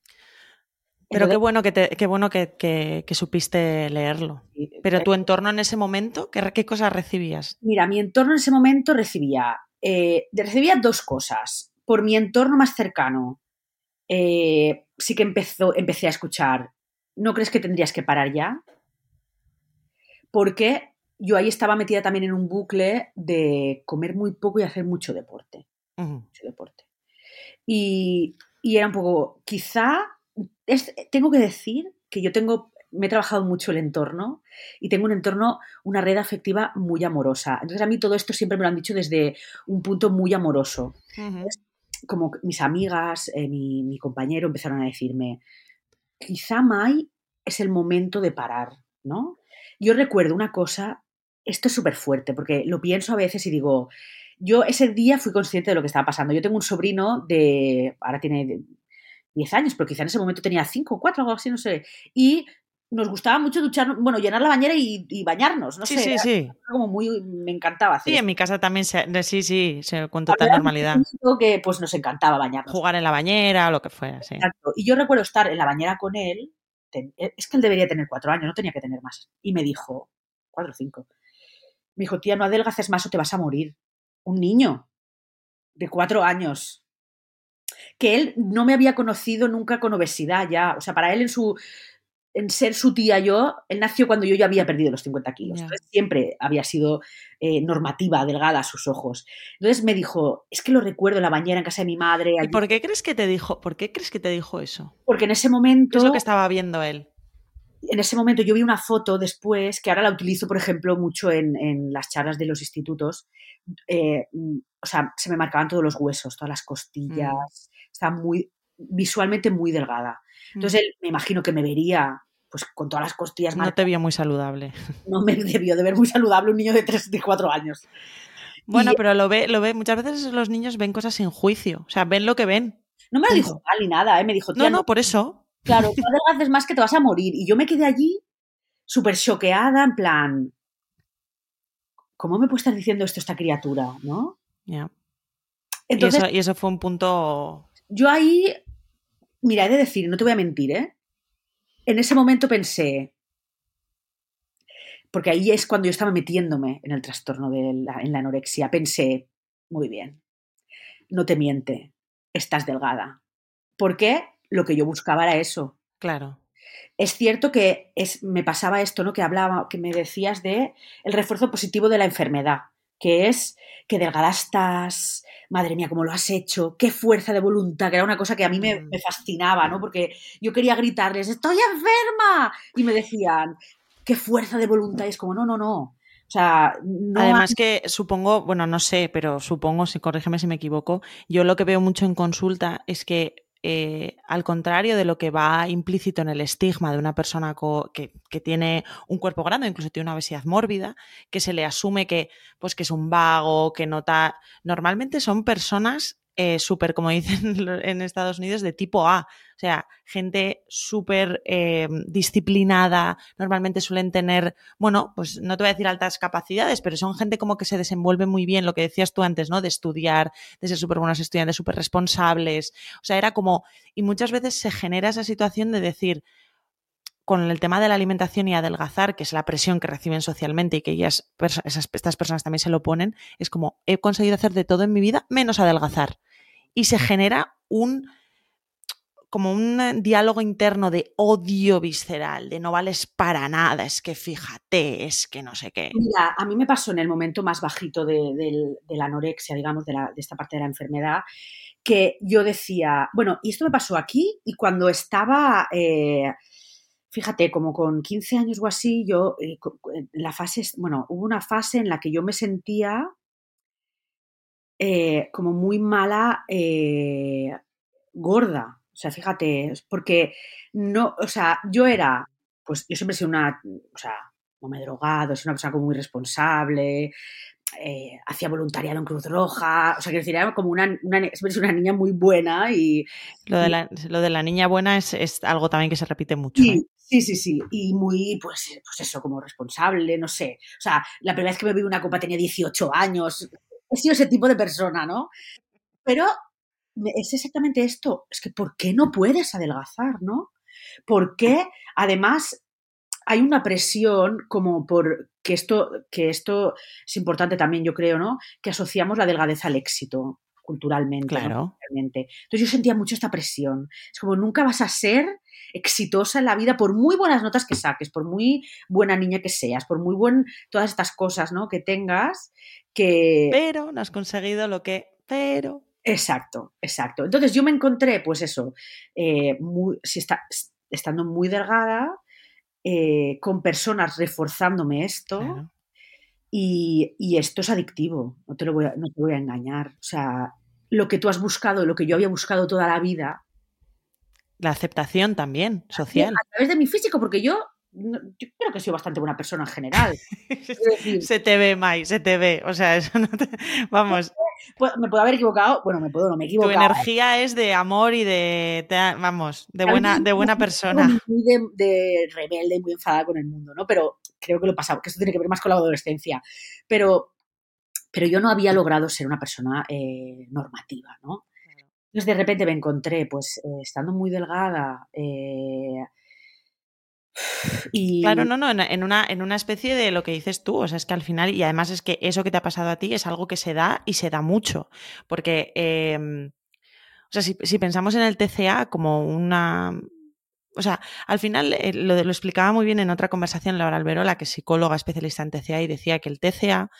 Speaker 1: Pero qué bueno que qué bueno que, supiste leerlo. Pero eh tu entorno en ese momento, ¿qué, qué cosas recibías?
Speaker 2: Mira, mi entorno en ese momento recibía, eh, recibía dos cosas. Por mi entorno más cercano, eh, sí que empezó, empecé a escuchar, ¿no crees que tendrías que parar ya? Porque yo ahí estaba metida también en un bucle de comer muy poco y hacer mucho deporte. Mucho deporte. Y, era un poco, quizá, tengo que decir que yo tengo, me he trabajado mucho el entorno y tengo un entorno, una red afectiva muy amorosa. Entonces a mí todo esto siempre me lo han dicho desde un punto muy amoroso. Como mis amigas, eh, mi, mi compañero empezaron a decirme, quizá Mai es el momento de parar, ¿no? Yo recuerdo una cosa esto es súper fuerte, porque lo pienso a veces y digo, yo ese día fui consciente de lo que estaba pasando. Yo tengo un sobrino de, ahora tiene 10 años, pero quizá en ese momento tenía 5 o 4, algo así, no sé. Y nos gustaba mucho duchar, bueno, llenar la bañera y, bañarnos, no
Speaker 1: sí,
Speaker 2: sé.
Speaker 1: Sí, sí,
Speaker 2: Como muy, me encantaba hacer.
Speaker 1: Sí, en mi casa también, se, sí, sí, se, con total normalidad.
Speaker 2: que pues nos encantaba bañarnos.
Speaker 1: Jugar en la bañera o lo que fuera, sí.
Speaker 2: Exacto. Y yo recuerdo estar en la bañera con él, es que él debería tener cuatro años, no tenía que tener más. Y me dijo, cuatro o cinco, me dijo, tía, no adelgaces más o te vas a morir. Un niño de cuatro años. Que él no me había conocido nunca con obesidad ya. O sea, para él en su en ser su tía yo, él nació cuando yo ya había perdido los 50 kilos. siempre había sido eh, normativa, delgada a sus ojos. Entonces me dijo, es que lo recuerdo en la bañera en casa de mi madre.
Speaker 1: ¿Y por qué crees que te dijo, por qué crees que te dijo eso?
Speaker 2: Porque en ese momento...
Speaker 1: es lo que estaba viendo él?
Speaker 2: en ese momento yo vi una foto después, que ahora la utilizo, por ejemplo, mucho en, las charlas de los institutos. Eh, o sea, se me marcaban todos los huesos, todas las costillas. Mm. Estaba muy, visualmente muy delgada. Entonces mm. él me imagino que me vería pues con todas las costillas
Speaker 1: No te vio muy saludable.
Speaker 2: No me debió de ver muy saludable un niño de 3 de 4 años.
Speaker 1: Bueno, pero lo ve, lo ve, muchas veces los niños ven cosas sin juicio, o sea, ven lo que ven.
Speaker 2: No me lo dijo mal ni nada, ¿eh? me dijo,
Speaker 1: no, no, por eso.
Speaker 2: Claro, no adelgaces más que te vas a morir. Y yo me quedé allí súper choqueada, en plan, ¿cómo me puede estar diciendo esto esta criatura? ¿No?
Speaker 1: Ya. Entonces, y, eso, fue un punto...
Speaker 2: Yo ahí, mira, he de decir, no te voy a mentir, ¿eh? En ese momento pensé, porque ahí es cuando yo estaba metiéndome en el trastorno de la, en la anorexia, pensé, muy bien, no te miente, estás delgada. ¿Por qué? lo que yo buscaba era eso.
Speaker 1: Claro.
Speaker 2: Es cierto que es, me pasaba esto, ¿no? Que hablaba, que me decías de el refuerzo positivo de la enfermedad. Que es que delgada estás, madre mía, cómo lo has hecho, qué fuerza de voluntad, que era una cosa que a mí me,
Speaker 1: Mm.
Speaker 2: me fascinaba, ¿no? Porque yo quería gritarles, estoy enferma, y me decían, qué fuerza de voluntad, y es como, no, no, no. O sea, no
Speaker 1: Además que supongo, bueno, no sé, pero supongo, si corrígeme si me equivoco, yo lo que veo mucho en consulta es que eh, al contrario de lo que va implícito en el estigma de una persona que, que tiene un cuerpo grande, incluso tiene una obesidad mórbida, que se le asume que, pues, que es un vago, que nota. Normalmente son personas eh, súper, como dicen en Estados Unidos, de tipo A. O sea, gente súper eh, disciplinada, normalmente suelen tener, bueno, pues no te voy a decir altas capacidades, pero son gente como que se desenvuelve muy bien, lo que decías tú antes, ¿no? De estudiar, de ser súper buenos estudiantes, súper responsables. O sea, era como, y muchas veces se genera esa situación de decir, con el tema de la alimentación y adelgazar, que es la presión que reciben socialmente y que ellas, esas, estas personas también se lo ponen, es como, he conseguido hacer de todo en mi vida menos adelgazar. Y se genera un como un diálogo interno de odio visceral, de no vales para nada, es que fíjate, es que no sé qué.
Speaker 2: Mira, a mí me pasó en el momento más bajito de, de, de la anorexia, digamos, de, la, de, esta parte de la enfermedad, que yo decía, bueno, y esto me pasó aquí y cuando estaba, eh, fíjate, como con 15 años o así, yo, eh, la fase, bueno, hubo una fase en la que yo me sentía eh, como muy mala, eh, gorda. O sea, fíjate, porque no, o sea, yo era, pues yo siempre he sido una, o sea, no me he drogado, soy una persona como muy responsable, eh, hacía voluntariado en Cruz Roja, o sea, quiero decir, era como una, una, una niña muy buena y...
Speaker 1: Lo de la, lo de la niña buena es, es, algo también que se repite mucho.
Speaker 2: Sí,
Speaker 1: ¿eh?
Speaker 2: Sí, sí, sí, y muy, pues, pues eso, como responsable, no sé. O sea, la primera vez que me bebí una copa tenía 18 años, he sido ese tipo de persona, ¿no? Pero es exactamente esto, es que ¿por qué no puedes adelgazar, no? ¿Por qué, además, hay una presión como por que esto, que esto es importante también, yo creo, ¿no? Que asociamos la delgadez al éxito culturalmente.
Speaker 1: Claro.
Speaker 2: ¿no? Entonces yo sentía mucho esta presión. Es como nunca vas a ser exitosa en la vida por muy buenas notas que saques, por muy buena niña que seas, por muy buen todas estas cosas, ¿no? Que tengas, que...
Speaker 1: Pero no has conseguido lo que... Pero...
Speaker 2: Exacto, exacto. Entonces yo me encontré, pues eso, eh, muy, si está, estando muy delgada, eh, con personas reforzándome esto
Speaker 1: Claro.
Speaker 2: y, y, esto es adictivo, no te, lo voy a, no te voy a engañar. O sea, lo que tú has buscado, lo que yo había buscado toda la vida.
Speaker 1: La aceptación también, social.
Speaker 2: A través de mi físico, porque yo, yo creo que sido bastante buena persona en general.
Speaker 1: Decir, se te ve, Mai, se te ve. O sea, eso no te... Vamos.
Speaker 2: Me puedo haber equivocado, bueno, me puedo, no me equivoco.
Speaker 1: Tu energía es de amor y de, de vamos, de buena, de buena persona.
Speaker 2: Muy de, de, rebelde, muy enfadada con el mundo, ¿no? Pero creo que lo pasaba, que esto tiene que ver más con la adolescencia. Pero, pero yo no había logrado ser una persona eh, normativa, ¿no? Entonces de repente me encontré, pues, eh, estando muy delgada, eh, y...
Speaker 1: Claro, no, no, en una, en una especie de lo que dices tú, o sea, es que al final, y además es que eso que te ha pasado a ti es algo que se da y se da mucho, porque, eh, o sea, si, si, pensamos en el TCA como una... O sea, al final eh, lo, lo, explicaba muy bien en otra conversación Laura Alberola, que es psicóloga especialista en TCA, y decía que el TCA,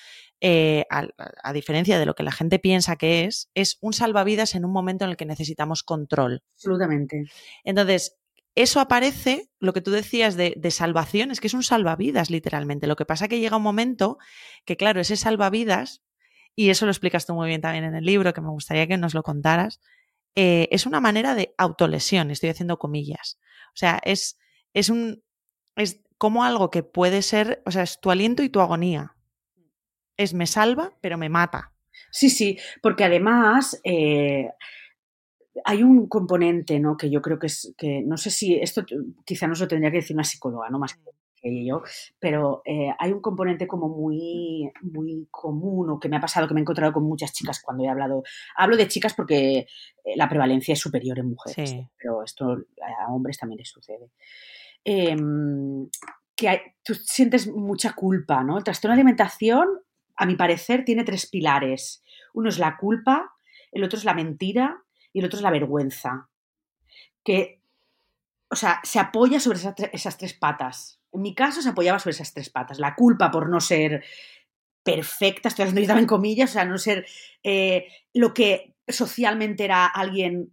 Speaker 1: eh, a, a diferencia de lo que la gente piensa que es, es un salvavidas en un momento en el que necesitamos control.
Speaker 2: Absolutamente.
Speaker 1: Entonces, eso aparece, lo que tú decías de, de, salvación, es que es un salvavidas literalmente. Lo que pasa que llega un momento que, claro, ese salvavidas, y eso lo explicas tú muy bien también en el libro, que me gustaría que nos lo contaras, eh, es una manera de autolesión, estoy haciendo comillas. O sea, es, es un. es como algo que puede ser, o sea, es tu aliento y tu agonía. Es me salva, pero me mata.
Speaker 2: Sí, sí, porque además eh, hay un componente, ¿no? Que yo creo que es, que no sé si esto quizá no se lo tendría que decir una psicóloga, ¿no? Más que yo, pero eh, hay un componente como muy, muy común o que me ha pasado, que me he encontrado con muchas chicas cuando he hablado. Hablo de chicas porque eh, la prevalencia es superior en mujeres,
Speaker 1: sí.
Speaker 2: pero esto a hombres también les sucede. Eh, que hay, tú sientes mucha culpa, ¿no? El trastorno de alimentación, a mi parecer, tiene tres pilares. Uno es la culpa, el otro es la mentira y el otro es la vergüenza. Que, o sea, se apoya sobre esas, esas tres patas. En mi caso se apoyaba sobre esas tres patas. La culpa por no ser perfecta, estoy haciendo yo en comillas, o sea, no ser eh, lo que socialmente era alguien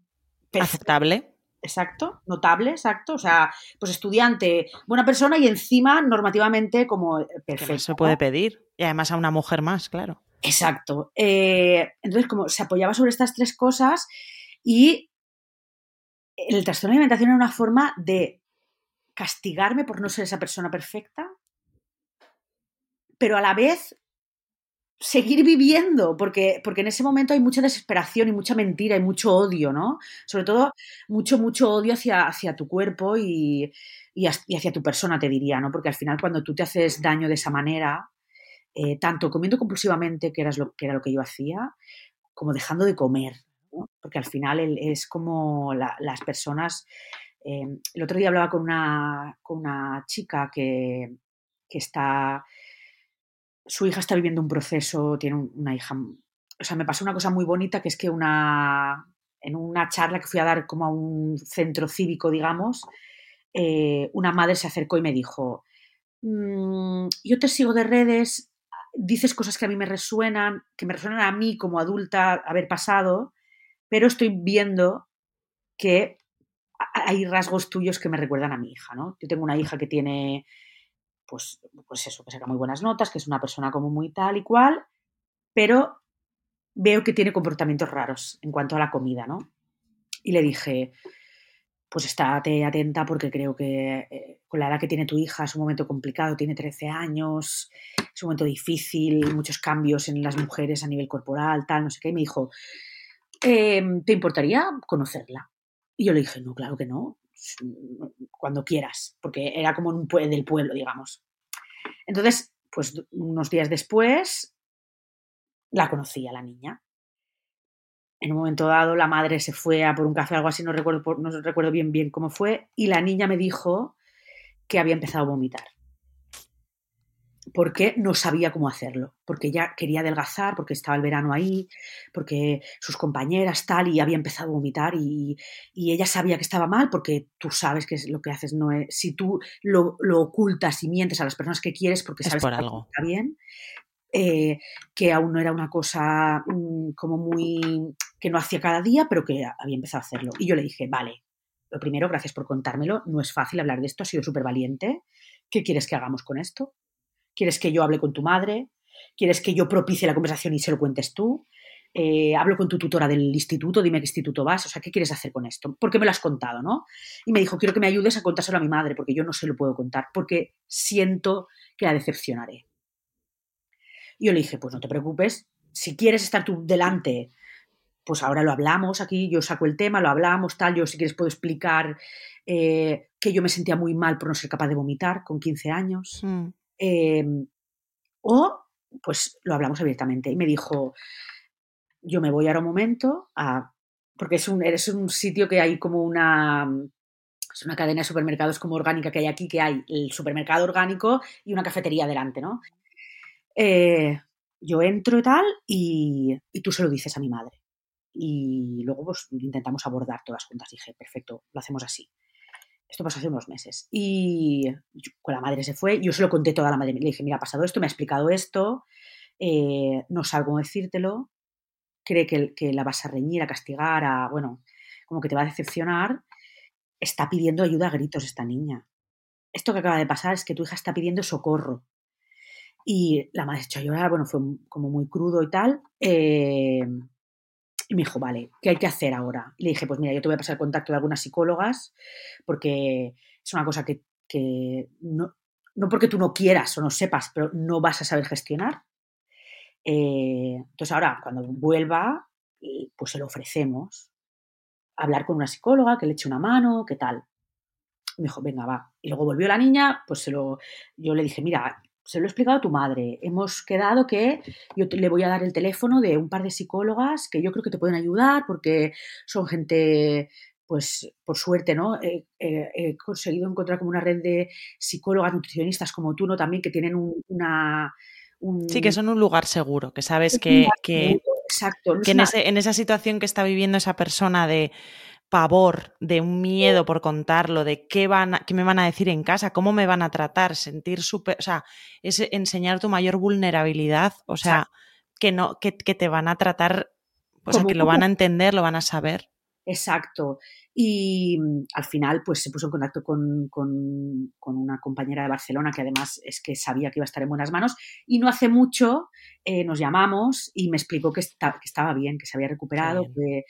Speaker 1: aceptable.
Speaker 2: Exacto, notable, exacto. O sea, pues estudiante, buena persona y encima normativamente como perfecto.
Speaker 1: Que se puede pedir. Y además a una mujer más, claro.
Speaker 2: Exacto. Eh, entonces, como se apoyaba sobre estas tres cosas y el trastorno de alimentación era una forma de castigarme por no ser esa persona perfecta, pero a la vez seguir viviendo, porque, porque en ese momento hay mucha desesperación y mucha mentira y mucho odio, ¿no? Sobre todo mucho, mucho odio hacia, hacia tu cuerpo y, hacia tu persona, te diría, ¿no? Porque al final cuando tú te haces daño de esa manera, eh, tanto comiendo compulsivamente, que, era lo, que yo hacía, como dejando de comer. Porque al final es como las personas... Eh, el otro día hablaba con una, con una chica que, que está su hija está viviendo un proceso, tiene una hija. O sea, me pasó una cosa muy bonita que es que una, en una charla que fui a dar como a un centro cívico, digamos, eh, una madre se acercó y me dijo, mm, yo te sigo de redes, dices cosas que a mí me resuenan, que me resuenan a mí como adulta haber pasado, pero estoy viendo que hay rasgos tuyos que me recuerdan a mi hija, ¿no? Yo tengo una hija que tiene pues, pues eso, que saca muy buenas notas, que es una persona como muy tal y cual, pero veo que tiene comportamientos raros en cuanto a la comida, ¿no? Y le dije, pues estate atenta porque creo que eh, con la edad que tiene tu hija es un momento complicado, tiene 13 años, es un momento difícil, muchos cambios en las mujeres a nivel corporal, tal, no sé qué. Y me dijo, em, ¿te importaría conocerla? Y yo le dije, no, claro que no cuando quieras, porque era como un del pueblo, digamos. Entonces, pues unos días después la conocí a la niña. En un momento dado, la madre se fue a por un café, algo así, no recuerdo, no recuerdo bien bien cómo fue, y la niña me dijo que había empezado a vomitar. Porque no sabía cómo hacerlo, porque ella quería adelgazar, porque estaba el verano ahí, porque sus compañeras tal, y había empezado a vomitar y, ella sabía que estaba mal, porque tú sabes que lo que haces no es, si tú lo, ocultas y mientes a las personas que quieres porque sabes que está bien, eh, que aún no era una cosa mm, como muy, que no hacía cada día, pero que había empezado a hacerlo. Y yo le dije, vale, lo primero, gracias por contármelo, no es fácil hablar de esto, ha sido súper valiente, ¿qué quieres que hagamos con esto? ¿Quieres que yo hable con tu madre? ¿Quieres que yo propicie la conversación y se lo cuentes tú? Eh, hablo con tu tutora del instituto, dime qué instituto vas, o sea, ¿qué quieres hacer con esto? ¿Por qué me lo has contado, no? Y me dijo, quiero que me ayudes a contárselo a mi madre, porque yo no se lo puedo contar, porque siento que la decepcionaré. Y yo le dije, pues no te preocupes, si quieres estar tú delante, pues ahora lo hablamos aquí, yo saco el tema, lo hablamos, tal, yo si quieres puedo explicar eh, que yo me sentía muy mal por no ser capaz de vomitar con 15 años. Mm. Em, o, pues lo hablamos abiertamente. Y me dijo, yo me voy ahora un momento a... Porque es un, es un sitio que hay como una... Es una cadena de supermercados como orgánica que hay aquí, que hay el supermercado orgánico y una cafetería delante, ¿no? Eh, yo entro y tal y, y, tú se lo dices a mi madre. Y luego pues intentamos abordar todas juntas. Dije, perfecto, lo hacemos así. Esto pasó hace unos meses. Y con la madre se fue, yo se lo conté toda la madre. Le dije, mira, ha pasado esto, me ha explicado esto, eh, no sabe cómo decírtelo, cree que, que, la vas a reñir, a castigar, a, bueno, como que te va a decepcionar. Está pidiendo ayuda a gritos esta niña. Esto que acaba de pasar es que tu hija está pidiendo socorro. Y la madre se echó a llorar, bueno, fue como muy crudo y tal. Eh, y me dijo, vale, ¿qué hay que hacer ahora? Y le dije, pues mira, yo te voy a pasar el contacto de algunas psicólogas porque es una cosa que, no, no, porque tú no quieras o no sepas, pero no vas a saber gestionar. Eh, entonces ahora, cuando vuelva, pues se lo ofrecemos. Hablar con una psicóloga, que le eche una mano, qué tal. me dijo, venga, va. Y luego volvió la niña, pues se lo, yo le dije, mira, se lo he explicado a tu madre. Hemos quedado que yo le voy a dar el teléfono de un par de psicólogas que yo creo que te pueden ayudar porque son gente, pues por suerte, ¿no? he conseguido encontrar como una red de psicólogas nutricionistas como tú, ¿no? También que tienen una...
Speaker 1: Sí, que son un lugar seguro, que sabes que, que,
Speaker 2: Exacto,
Speaker 1: que en, esa situación que está viviendo esa persona de pavor, de un miedo por contarlo, de qué, van qué me van a decir en casa, cómo me van a tratar, sentir súper, o sea, es enseñar tu mayor vulnerabilidad, o sea, que, no, que, te van a tratar, o sea, que lo van a entender, lo van a saber.
Speaker 2: Exacto. Y mm, al final, pues se puso en contacto con, una compañera de Barcelona que además es que sabía que iba a estar en buenas manos. Y no hace mucho eh, nos llamamos y me explicó que, que, estaba bien, que se había recuperado, que,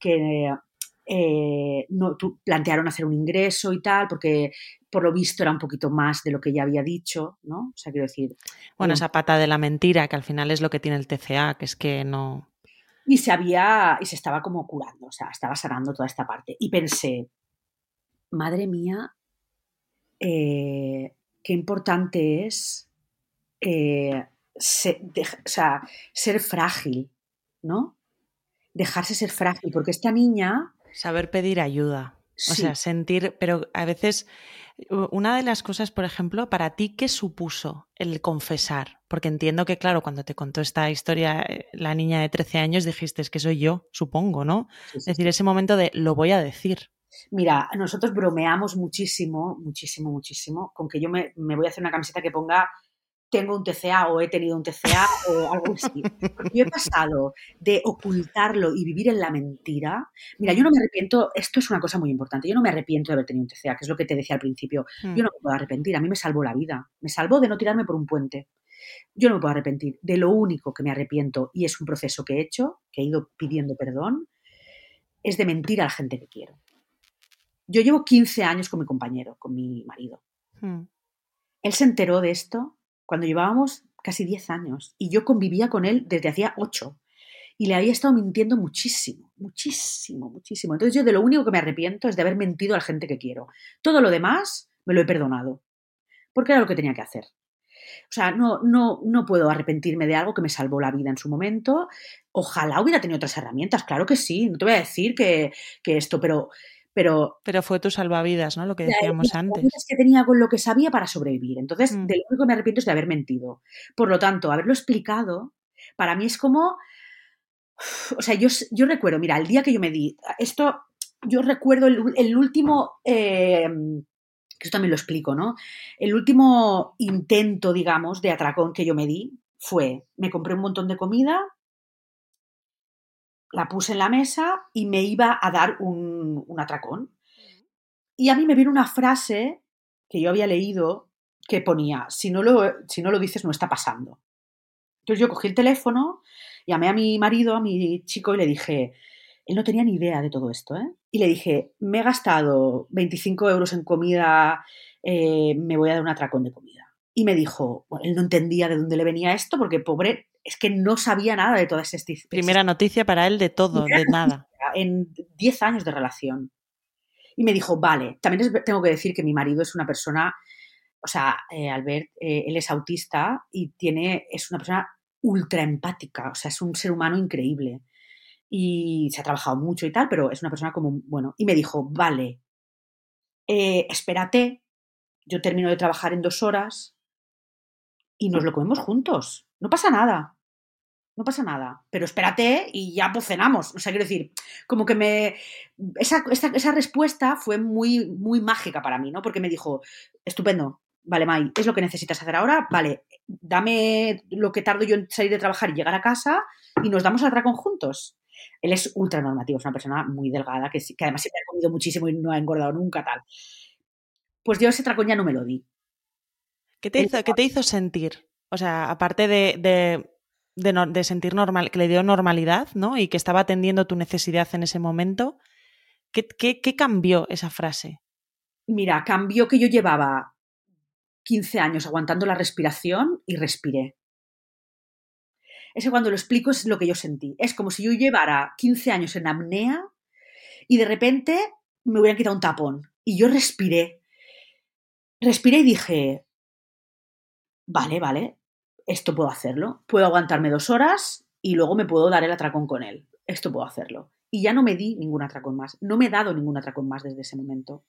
Speaker 2: que eh, no, plantearon hacer un ingreso y tal, porque por lo visto era un poquito más de lo que ya había dicho, ¿no? O sea, quiero decir.
Speaker 1: Bueno, esa pata de la mentira, que al final es lo que tiene el TCA, que es que no.
Speaker 2: Y se había. y se estaba como curando, o sea, estaba sanando toda esta parte. Y pensé, madre mía, eh, qué importante es eh, ser, ser frágil, ¿no? Dejarse ser frágil, porque esta niña
Speaker 1: Saber pedir ayuda. O sea, sentir, pero a veces, una de las cosas, por ejemplo, para ti, ¿qué supuso el confesar? Porque entiendo que, claro, cuando te contó esta historia eh, la niña de 13 años, dijiste, es que soy yo, supongo, ¿no? es decir, ese momento de, lo voy a decir.
Speaker 2: Mira, nosotros bromeamos muchísimo, muchísimo, muchísimo, con que yo me, me voy a hacer una camiseta que ponga tengo un TCA o he tenido un TCA o algo así. yo he pasado de ocultarlo y vivir en la mentira. Mira, yo no me arrepiento, esto es una cosa muy importante, yo no me arrepiento de haber tenido un TCA, que es lo que te decía al principio. Hmm. Yo no me puedo arrepentir, a mí me salvó la vida, me salvó de no tirarme por un puente. Yo no me puedo arrepentir. De lo único que me arrepiento, y es un proceso que he hecho, que he ido pidiendo perdón, es de mentir a la gente que quiero. Yo llevo 15 años con mi compañero, con mi marido. Hmm. Él se enteró de esto cuando llevábamos casi 10 años y yo convivía con él desde hacía 8 y le había estado mintiendo muchísimo, muchísimo, muchísimo. Entonces yo de lo único que me arrepiento es de haber mentido a la gente que quiero. Todo lo demás me lo he perdonado, porque era lo que tenía que hacer. O sea, no, no, no puedo arrepentirme de algo que me salvó la vida en su momento. Ojalá hubiera tenido otras herramientas, claro que sí, no te voy a decir que, que esto, pero pero,
Speaker 1: pero fue tu salvavidas, ¿no? Lo que decíamos antes.
Speaker 2: que tenía con lo que sabía para sobrevivir. Entonces, mm. de lo único que me arrepiento es de haber mentido. Por lo tanto, haberlo explicado, para mí es como. O sea, yo, yo recuerdo, mira, el día que yo me di. Esto, yo recuerdo el, último. Eh, que esto también lo explico, ¿no? El último intento, digamos, de atracón que yo me di fue: me compré un montón de comida, la puse en la mesa y me iba a dar un, atracón. Y a mí me vino una frase que yo había leído que ponía, si no, lo, si no lo dices no está pasando. Entonces yo cogí el teléfono, llamé a mi marido, a mi chico y le dije, él no tenía ni idea de todo esto, ¿eh? Y le dije, me he gastado 25 euros en comida, eh, me voy a dar un atracón de comida. Y me dijo, bueno, él no entendía de dónde le venía esto porque pobre es que no sabía nada de todas estas...
Speaker 1: Primera noticia para él de todo, de nada.
Speaker 2: En 10 años de relación. Y me dijo, vale, también tengo que decir que mi marido es una persona, o sea, eh, Albert, eh, él es autista y tiene, es una persona ultra empática, o sea, es un ser humano increíble. Y se ha trabajado mucho y tal, pero es una persona como, bueno, y me dijo, vale, eh, espérate, yo termino de trabajar en dos horas y nos lo comemos juntos no pasa nada. No pasa nada. Pero espérate y ya pues cenamos. O sea, quiero decir, como que me. Esa, esa respuesta fue muy, muy mágica para mí, ¿no? Porque me dijo, estupendo, vale, Mai, es lo que necesitas hacer ahora, vale, dame lo que tardo yo en salir de trabajar y llegar a casa y nos damos al racón juntos. Él es ultra normativo, es una persona muy delgada, que, que además siempre ha comido muchísimo y no ha engordado nunca, tal. Pues yo ese tracón ya no me lo di.
Speaker 1: ¿Qué te hizo, ¿qué te hizo sentir? O sea, aparte de, de, sentir normal, que le dio normalidad, ¿no? Y que estaba atendiendo tu necesidad en ese momento, ¿qué, qué, cambió esa frase?
Speaker 2: Mira, cambió que yo llevaba 15 años aguantando la respiración y respiré. Ese cuando lo explico es lo que yo sentí. Es como si yo llevara 15 años en apnea y de repente me hubieran quitado un tapón. Y yo respiré. Respiré y dije, vale, vale, esto puedo hacerlo. Puedo aguantarme dos horas y luego me puedo dar el atracón con él. Esto puedo hacerlo. Y ya no me di ningún atracón más. No me he dado ningún atracón más desde ese momento.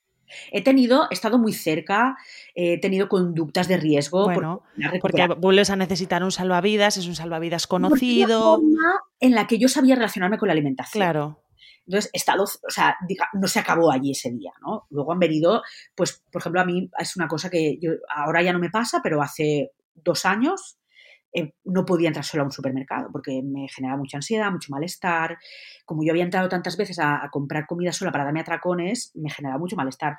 Speaker 2: He tenido, he estado muy cerca, he tenido conductas de riesgo.
Speaker 1: Bueno, porque, vuelves a necesitar un salvavidas, es un salvavidas conocido.
Speaker 2: forma en la que yo sabía relacionarme con la alimentación.
Speaker 1: Claro.
Speaker 2: Entonces, he estado, o sea, no se acabó allí ese día, ¿no? Luego han venido, pues, por ejemplo, a mí es una cosa que yo, ahora ya no me pasa, pero hace dos años eh, no podía entrar sola a un supermercado porque me generaba mucha ansiedad, mucho malestar. Como yo había entrado tantas veces a, comprar comida sola para darme atracones, me generaba mucho malestar.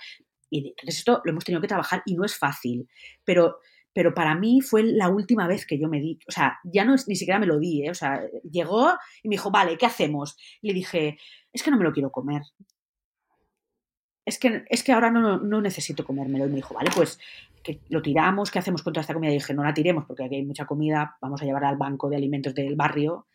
Speaker 2: Y entonces esto lo hemos tenido que trabajar y no es fácil. Pero pero para mí fue la última vez que yo me di, o sea, ya no ni siquiera me lo di, ¿eh? o sea, llegó y me dijo, vale, ¿qué hacemos? Y le dije, es que no me lo quiero comer. Es que, es que ahora no, no necesito comérmelo. Y me dijo, vale, pues que lo tiramos, ¿qué hacemos con toda esta comida? Y dije, no la tiremos porque aquí hay mucha comida, vamos a llevar al banco de alimentos del barrio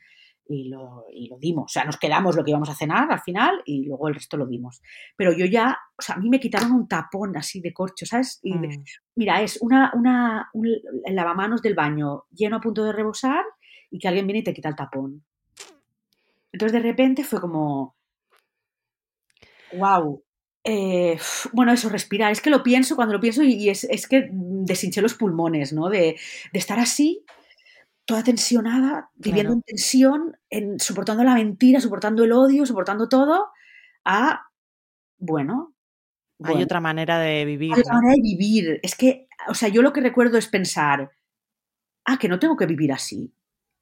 Speaker 2: y lo, y lo, dimos. O sea, nos quedamos lo que íbamos a cenar al final y luego el resto lo dimos. Pero yo ya, o sea, a mí me quitaron un tapón así de corcho, ¿sabes? Y, mm. Mira, es una, una, un lavamanos del baño lleno a punto de rebosar y que alguien viene y te quita el tapón. Entonces de repente fue como, wow. Eh, bueno, eso, respirar. Es que lo pienso cuando lo pienso y, y es, es, que deshinché los pulmones, ¿no? De, de estar así toda tensionada, viviendo claro. en tensión, en, soportando la mentira, soportando el odio, soportando todo, a, bueno,
Speaker 1: bueno. Hay otra manera de vivir.
Speaker 2: Hay otra manera de vivir. Es que, o sea, yo lo que recuerdo es pensar, ah, que no tengo que vivir así.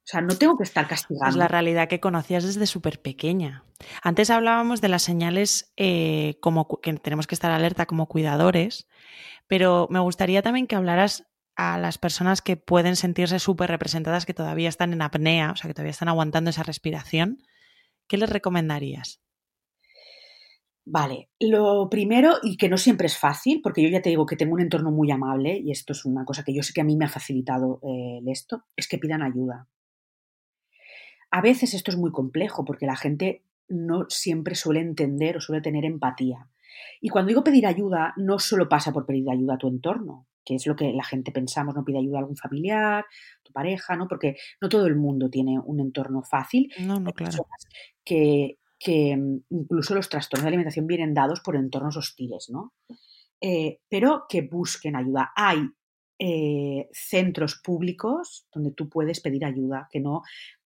Speaker 2: O sea, no tengo que estar castigando.
Speaker 1: Es la realidad que conocías desde súper pequeña. Antes hablábamos de las señales eh, como que tenemos que estar alerta como cuidadores, pero me gustaría también que hablaras a las personas que pueden sentirse súper representadas, que todavía están en apnea, o sea, que todavía están aguantando esa respiración, ¿qué les recomendarías?
Speaker 2: Vale, lo primero, y que no siempre es fácil, porque yo ya te digo que tengo un entorno muy amable, y esto es una cosa que yo sé que a mí me ha facilitado eh, esto, es que pidan ayuda. A veces esto es muy complejo, porque la gente no siempre suele entender o suele tener empatía. Y cuando digo pedir ayuda, no solo pasa por pedir ayuda a tu entorno, que es lo que la gente pensamos, no pide ayuda a algún familiar, tu pareja, ¿no? Porque no todo el mundo tiene un entorno fácil.
Speaker 1: No, no, claro.
Speaker 2: Que, que incluso los trastornos de alimentación vienen dados por entornos hostiles, ¿no? Eh, pero que busquen ayuda. Hay eh, centros públicos donde tú puedes pedir ayuda, que no mm,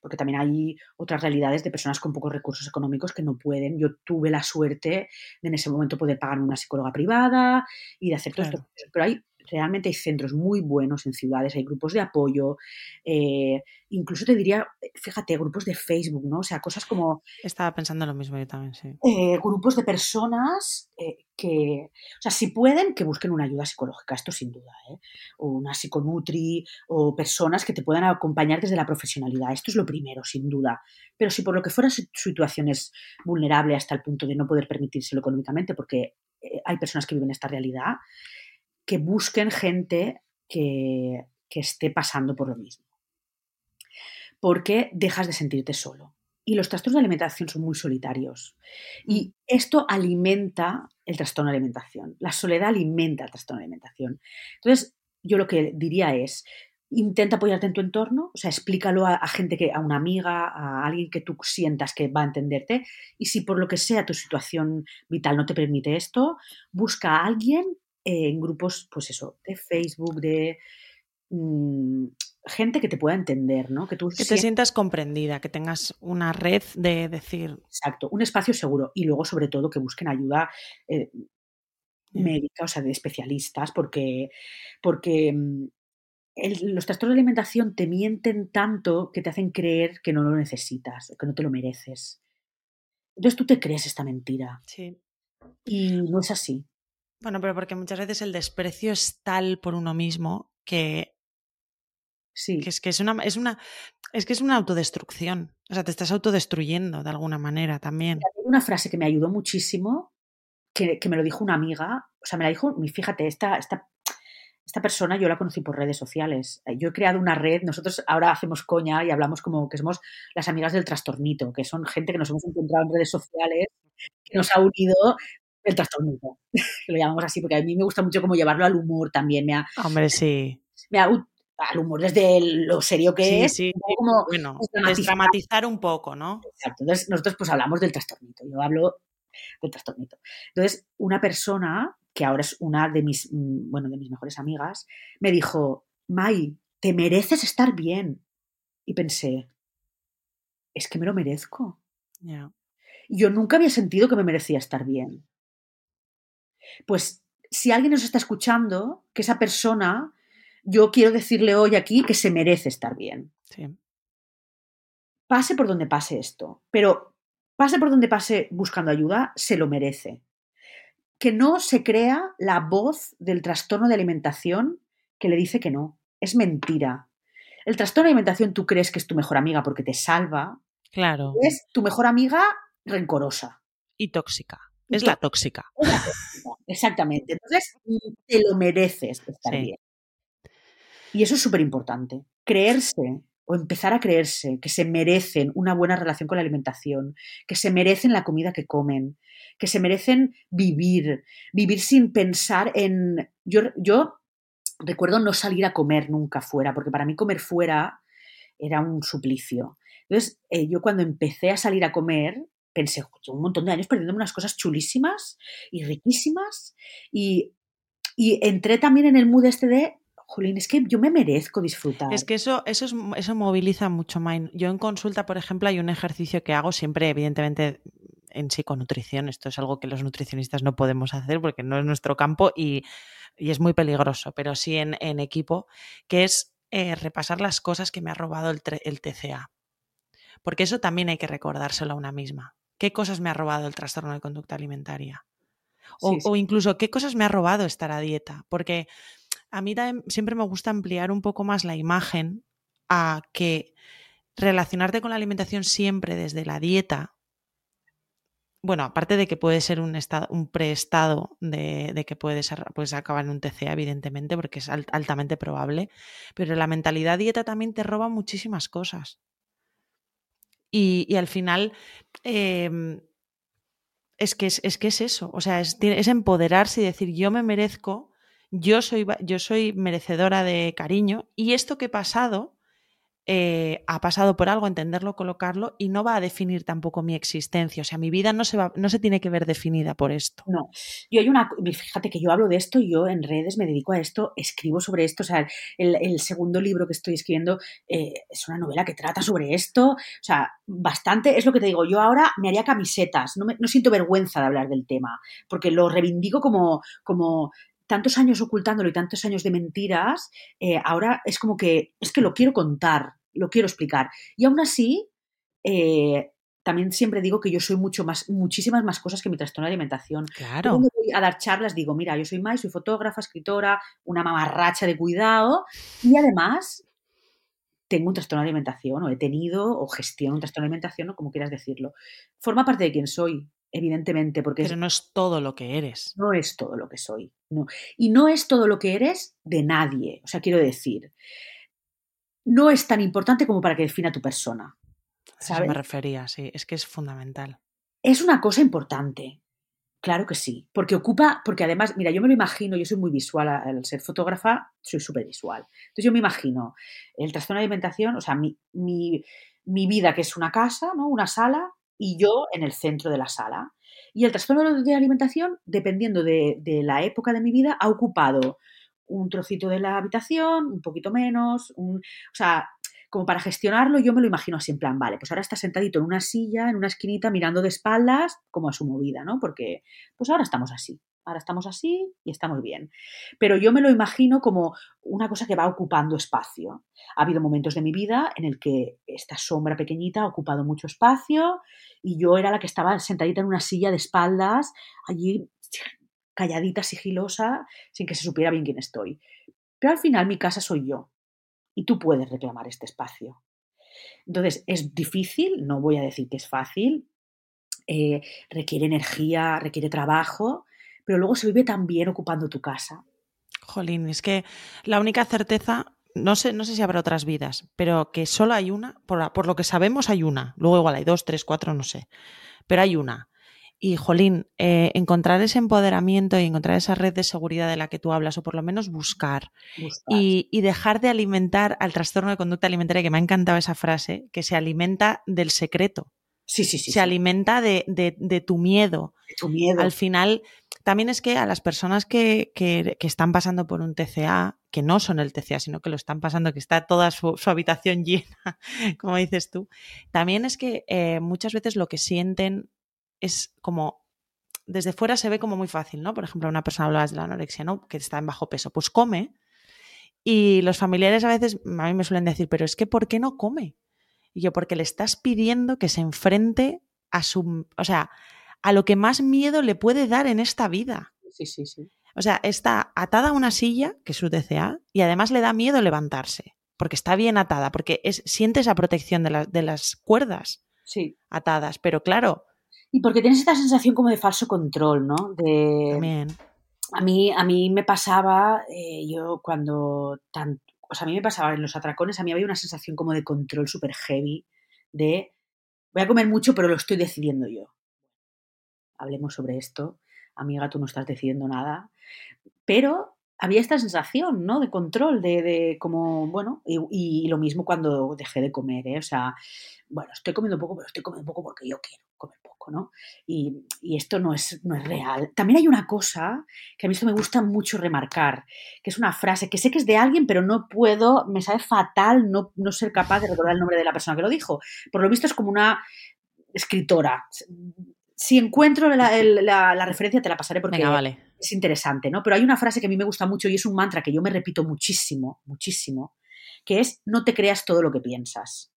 Speaker 2: porque también hay otras realidades de personas con pocos recursos económicos que no pueden. Yo tuve la suerte de en ese momento poder pagar una psicóloga privada y de hacer todo claro. esto. Pero hay realmente hay centros muy buenos en ciudades, hay grupos de apoyo, eh, incluso te diría, fíjate, grupos de Facebook, ¿no? O sea, cosas como...
Speaker 1: Estaba pensando lo mismo yo también, sí.
Speaker 2: Eh, grupos de personas eh, que, o sea, si pueden, que busquen una ayuda psicológica, esto sin duda, ¿eh? O una psiconutri, o personas que te puedan acompañar desde la profesionalidad, esto es lo primero, sin duda. Pero si por lo que fuera su situación es vulnerable hasta el punto de no poder permitírselo económicamente, porque eh, hay personas que viven esta realidad, que busquen gente que, que esté pasando por lo mismo. Porque dejas de sentirte solo. Y los trastornos de alimentación son muy solitarios. Y esto alimenta el trastorno de alimentación. La soledad alimenta el trastorno de alimentación. Entonces, yo lo que diría es, intenta apoyarte en tu entorno, o sea, explícalo a, a, gente que, a una amiga, a alguien que tú sientas que va a entenderte. Y si por lo que sea tu situación vital no te permite esto, busca a alguien en grupos, pues eso, de Facebook, de mmm, gente que te pueda entender, ¿no?
Speaker 1: Que tú que te sientas, sientas comprendida, que tengas una red de decir.
Speaker 2: Exacto, un espacio seguro. Y luego, sobre todo, que busquen ayuda eh, médica, o sea, de especialistas, porque, porque mm, el, los trastornos de alimentación te mienten tanto que te hacen creer que no lo necesitas, que no te lo mereces. Entonces tú te crees esta mentira.
Speaker 1: Sí.
Speaker 2: Y no es así.
Speaker 1: Bueno, pero porque muchas veces el desprecio es tal por uno mismo que.
Speaker 2: Sí.
Speaker 1: Que es que es una, es una. Es que es una autodestrucción. O sea, te estás autodestruyendo de alguna manera también.
Speaker 2: Hay una frase que me ayudó muchísimo, que, que, me lo dijo una amiga. O sea, me la dijo, fíjate, esta, esta, esta persona yo la conocí por redes sociales. Yo he creado una red, nosotros ahora hacemos coña y hablamos como que somos las amigas del trastornito, que son gente que nos hemos encontrado en redes sociales, que nos ha unido el trastornito, que lo llamamos así, porque a mí me gusta mucho como llevarlo al humor también. Me ha,
Speaker 1: Hombre, sí.
Speaker 2: Me ha, al humor desde lo serio que
Speaker 1: sí,
Speaker 2: es.
Speaker 1: Sí, como bueno, desdramatizar un poco, ¿no?
Speaker 2: Exacto. Entonces, nosotros pues hablamos del trastornito. Yo hablo del trastornito. Entonces, una persona, que ahora es una de mis, bueno, de mis mejores amigas, me dijo, Mai, te mereces estar bien. Y pensé, es que me lo merezco.
Speaker 1: Yeah.
Speaker 2: yo nunca había sentido que me merecía estar bien. Pues si alguien nos está escuchando, que esa persona, yo quiero decirle hoy aquí que se merece estar bien.
Speaker 1: Sí.
Speaker 2: Pase por donde pase esto, pero pase por donde pase buscando ayuda, se lo merece. Que no se crea la voz del trastorno de alimentación que le dice que no. Es mentira. El trastorno de alimentación tú crees que es tu mejor amiga porque te salva.
Speaker 1: Claro.
Speaker 2: Es tu mejor amiga rencorosa.
Speaker 1: Y tóxica. Es la tóxica.
Speaker 2: Es la tóxica. Exactamente. Entonces, te lo mereces estar
Speaker 1: Sí.
Speaker 2: bien. Y eso es súper importante. Creerse o empezar a creerse que se merecen una buena relación con la alimentación, que se merecen la comida que comen, que se merecen vivir, vivir sin pensar en... Yo, yo recuerdo no salir a comer nunca fuera, porque para mí comer fuera era un suplicio. Entonces, eh, yo cuando empecé a salir a comer, pensé, "Jo, llevo un montón de años perdiendo unas cosas chulísimas y riquísimas. Y, y entré también en el mood este de, jolín, es que yo me merezco disfrutar.
Speaker 1: Es que eso, eso, es, eso moviliza mucho más. Yo en consulta, por ejemplo, hay un ejercicio que hago siempre, evidentemente, en psiconutrición. Esto es algo que los nutricionistas no podemos hacer porque no es nuestro campo y, y es muy peligroso, pero sí en, equipo, que es eh, repasar las cosas que me ha robado el TCA. Porque eso también hay que recordárselo a una misma. ¿Qué cosas me ha robado el trastorno de conducta alimentaria? O,
Speaker 2: Sí, sí.
Speaker 1: o incluso qué cosas me ha robado estar a dieta. Porque a mí también siempre me gusta ampliar un poco más la imagen a que relacionarte con la alimentación siempre desde la dieta, bueno, aparte de que puede ser un, estado, un preestado de, de que puedes, puedes acabar en un TCA, evidentemente, porque es al- altamente probable, pero la mentalidad dieta también te roba muchísimas cosas. Y, y al final, em, es, que es, es que es eso, o sea, es, es empoderarse y decir, yo me merezco, yo soy, yo soy merecedora de cariño y esto que he pasado eh, ha pasado por algo, entenderlo, colocarlo y no va a definir tampoco mi existencia. O sea, mi vida no se, va, no se tiene que ver definida por esto.
Speaker 2: No, yo hay una, fíjate que yo hablo de esto, yo en redes me dedico a esto, escribo sobre esto, o sea, el, segundo libro que estoy escribiendo eh, es una novela que trata sobre esto, o sea, bastante, es lo que te digo, yo ahora me haría camisetas, no, me, no siento vergüenza de hablar del tema, porque lo reivindico como, como tantos años ocultándolo y tantos años de mentiras, eh, ahora es como que, es que lo quiero contar, lo quiero explicar. Y aún así, eh, también siempre digo que yo soy mucho más, muchísimas más cosas que mi trastorno de alimentación.
Speaker 1: Claro.
Speaker 2: Cuando voy a dar charlas digo, mira, yo soy Mai, soy fotógrafa, escritora, una mamarracha de cuidado y además tengo un trastorno de alimentación o he tenido o gestiono un trastorno de alimentación o como quieras decirlo. Forma parte de quién soy, evidentemente, porque es-
Speaker 1: Pero no es todo lo que eres.
Speaker 2: no es todo lo que soy. No. Y no es todo lo que eres de nadie. O sea, quiero decir, no es tan importante como para que defina tu persona.
Speaker 1: A eso me refería, sí. Es que es fundamental.
Speaker 2: Es una cosa importante. Claro que sí, porque ocupa, porque además, mira, yo me lo imagino, yo soy muy visual, al ser fotógrafa soy súper visual. Entonces yo me imagino el trastorno de alimentación, o sea, mi, mi, mi vida que es una casa, ¿no? Una sala, y yo en el centro de la sala. Y el trastorno de alimentación, dependiendo de, de la época de mi vida, ha ocupado un trocito de la habitación, un poquito menos, un, o sea, como para gestionarlo, yo me lo imagino así en plan, vale, pues ahora está sentadito en una silla, en una esquinita, mirando de espaldas, como a su movida, ¿no? Porque, pues ahora estamos así, ahora estamos así y estamos bien. Pero yo me lo imagino como una cosa que va ocupando espacio. Ha habido momentos de mi vida en el que esta sombra pequeñita ha ocupado mucho espacio y yo era la que estaba sentadita en una silla de espaldas, allí calladita, sigilosa, sin que se supiera bien quién estoy. Pero al final mi casa soy yo y tú puedes reclamar este espacio. Entonces, es difícil, no voy a decir que es fácil, eh, requiere energía, requiere trabajo, pero luego se vive también ocupando tu casa.
Speaker 1: Jolín, es que la única certeza, no sé, no sé si habrá otras vidas, pero que solo hay una, por, por lo que sabemos hay una, luego igual hay dos, tres, cuatro, no sé, pero hay una. Y, Jolín, eh, encontrar ese empoderamiento y encontrar esa red de seguridad de la que tú hablas, o por lo menos buscar,
Speaker 2: Buscar.
Speaker 1: y, y dejar de alimentar al trastorno de conducta alimentaria, que me ha encantado esa frase, que se alimenta del secreto,
Speaker 2: Sí, sí, sí.
Speaker 1: se
Speaker 2: sí.
Speaker 1: alimenta de, de- de tu miedo.
Speaker 2: De tu miedo.
Speaker 1: Al final, también es que a las personas que, que- que están pasando por un TCA, que no son el TCA, sino que lo están pasando, que está toda su, su habitación llena, como dices tú, también es que eh, muchas veces lo que sienten es como desde fuera se ve como muy fácil, ¿no? Por ejemplo, una persona hablabas de la anorexia, ¿no? Que está en bajo peso, pues come. Y los familiares a veces a mí me suelen decir, pero es que ¿por qué no come? Y yo, porque le estás pidiendo que se enfrente a su, o sea, a lo que más miedo le puede dar en esta vida.
Speaker 2: Sí, sí, sí.
Speaker 1: O sea, está atada a una silla, que es su TCA, y además le da miedo levantarse, porque está bien atada, porque es, siente esa protección de, de las cuerdas
Speaker 2: sí.
Speaker 1: atadas. Pero claro,
Speaker 2: y porque tienes esta sensación como de falso control, ¿no? De,
Speaker 1: También.
Speaker 2: A mí, a mí me pasaba, eh, yo cuando tan, o sea, a mí me pasaba en los atracones, a mí había una sensación como de control súper heavy, de voy a comer mucho, pero lo estoy decidiendo yo. Hablemos sobre esto. Amiga, tú no estás decidiendo nada. Pero había esta sensación, ¿no? De control, de, de como, bueno, y, lo mismo cuando dejé de comer, ¿eh? O sea, bueno, estoy comiendo poco, pero estoy comiendo poco porque yo quiero comer poco, ¿no? Y, y, esto no es, no es real. También hay una cosa que a mí esto me gusta mucho remarcar, que es una frase que sé que es de alguien, pero no puedo, me sabe fatal no, no ser capaz de recordar el nombre de la persona que lo dijo. Por lo visto es como una escritora. Si encuentro la, la, la referencia te la pasaré porque
Speaker 1: Venga, vale.
Speaker 2: Es interesante, ¿no? Pero hay una frase que a mí me gusta mucho y es un mantra que yo me repito muchísimo, muchísimo, que es no te creas todo lo que piensas.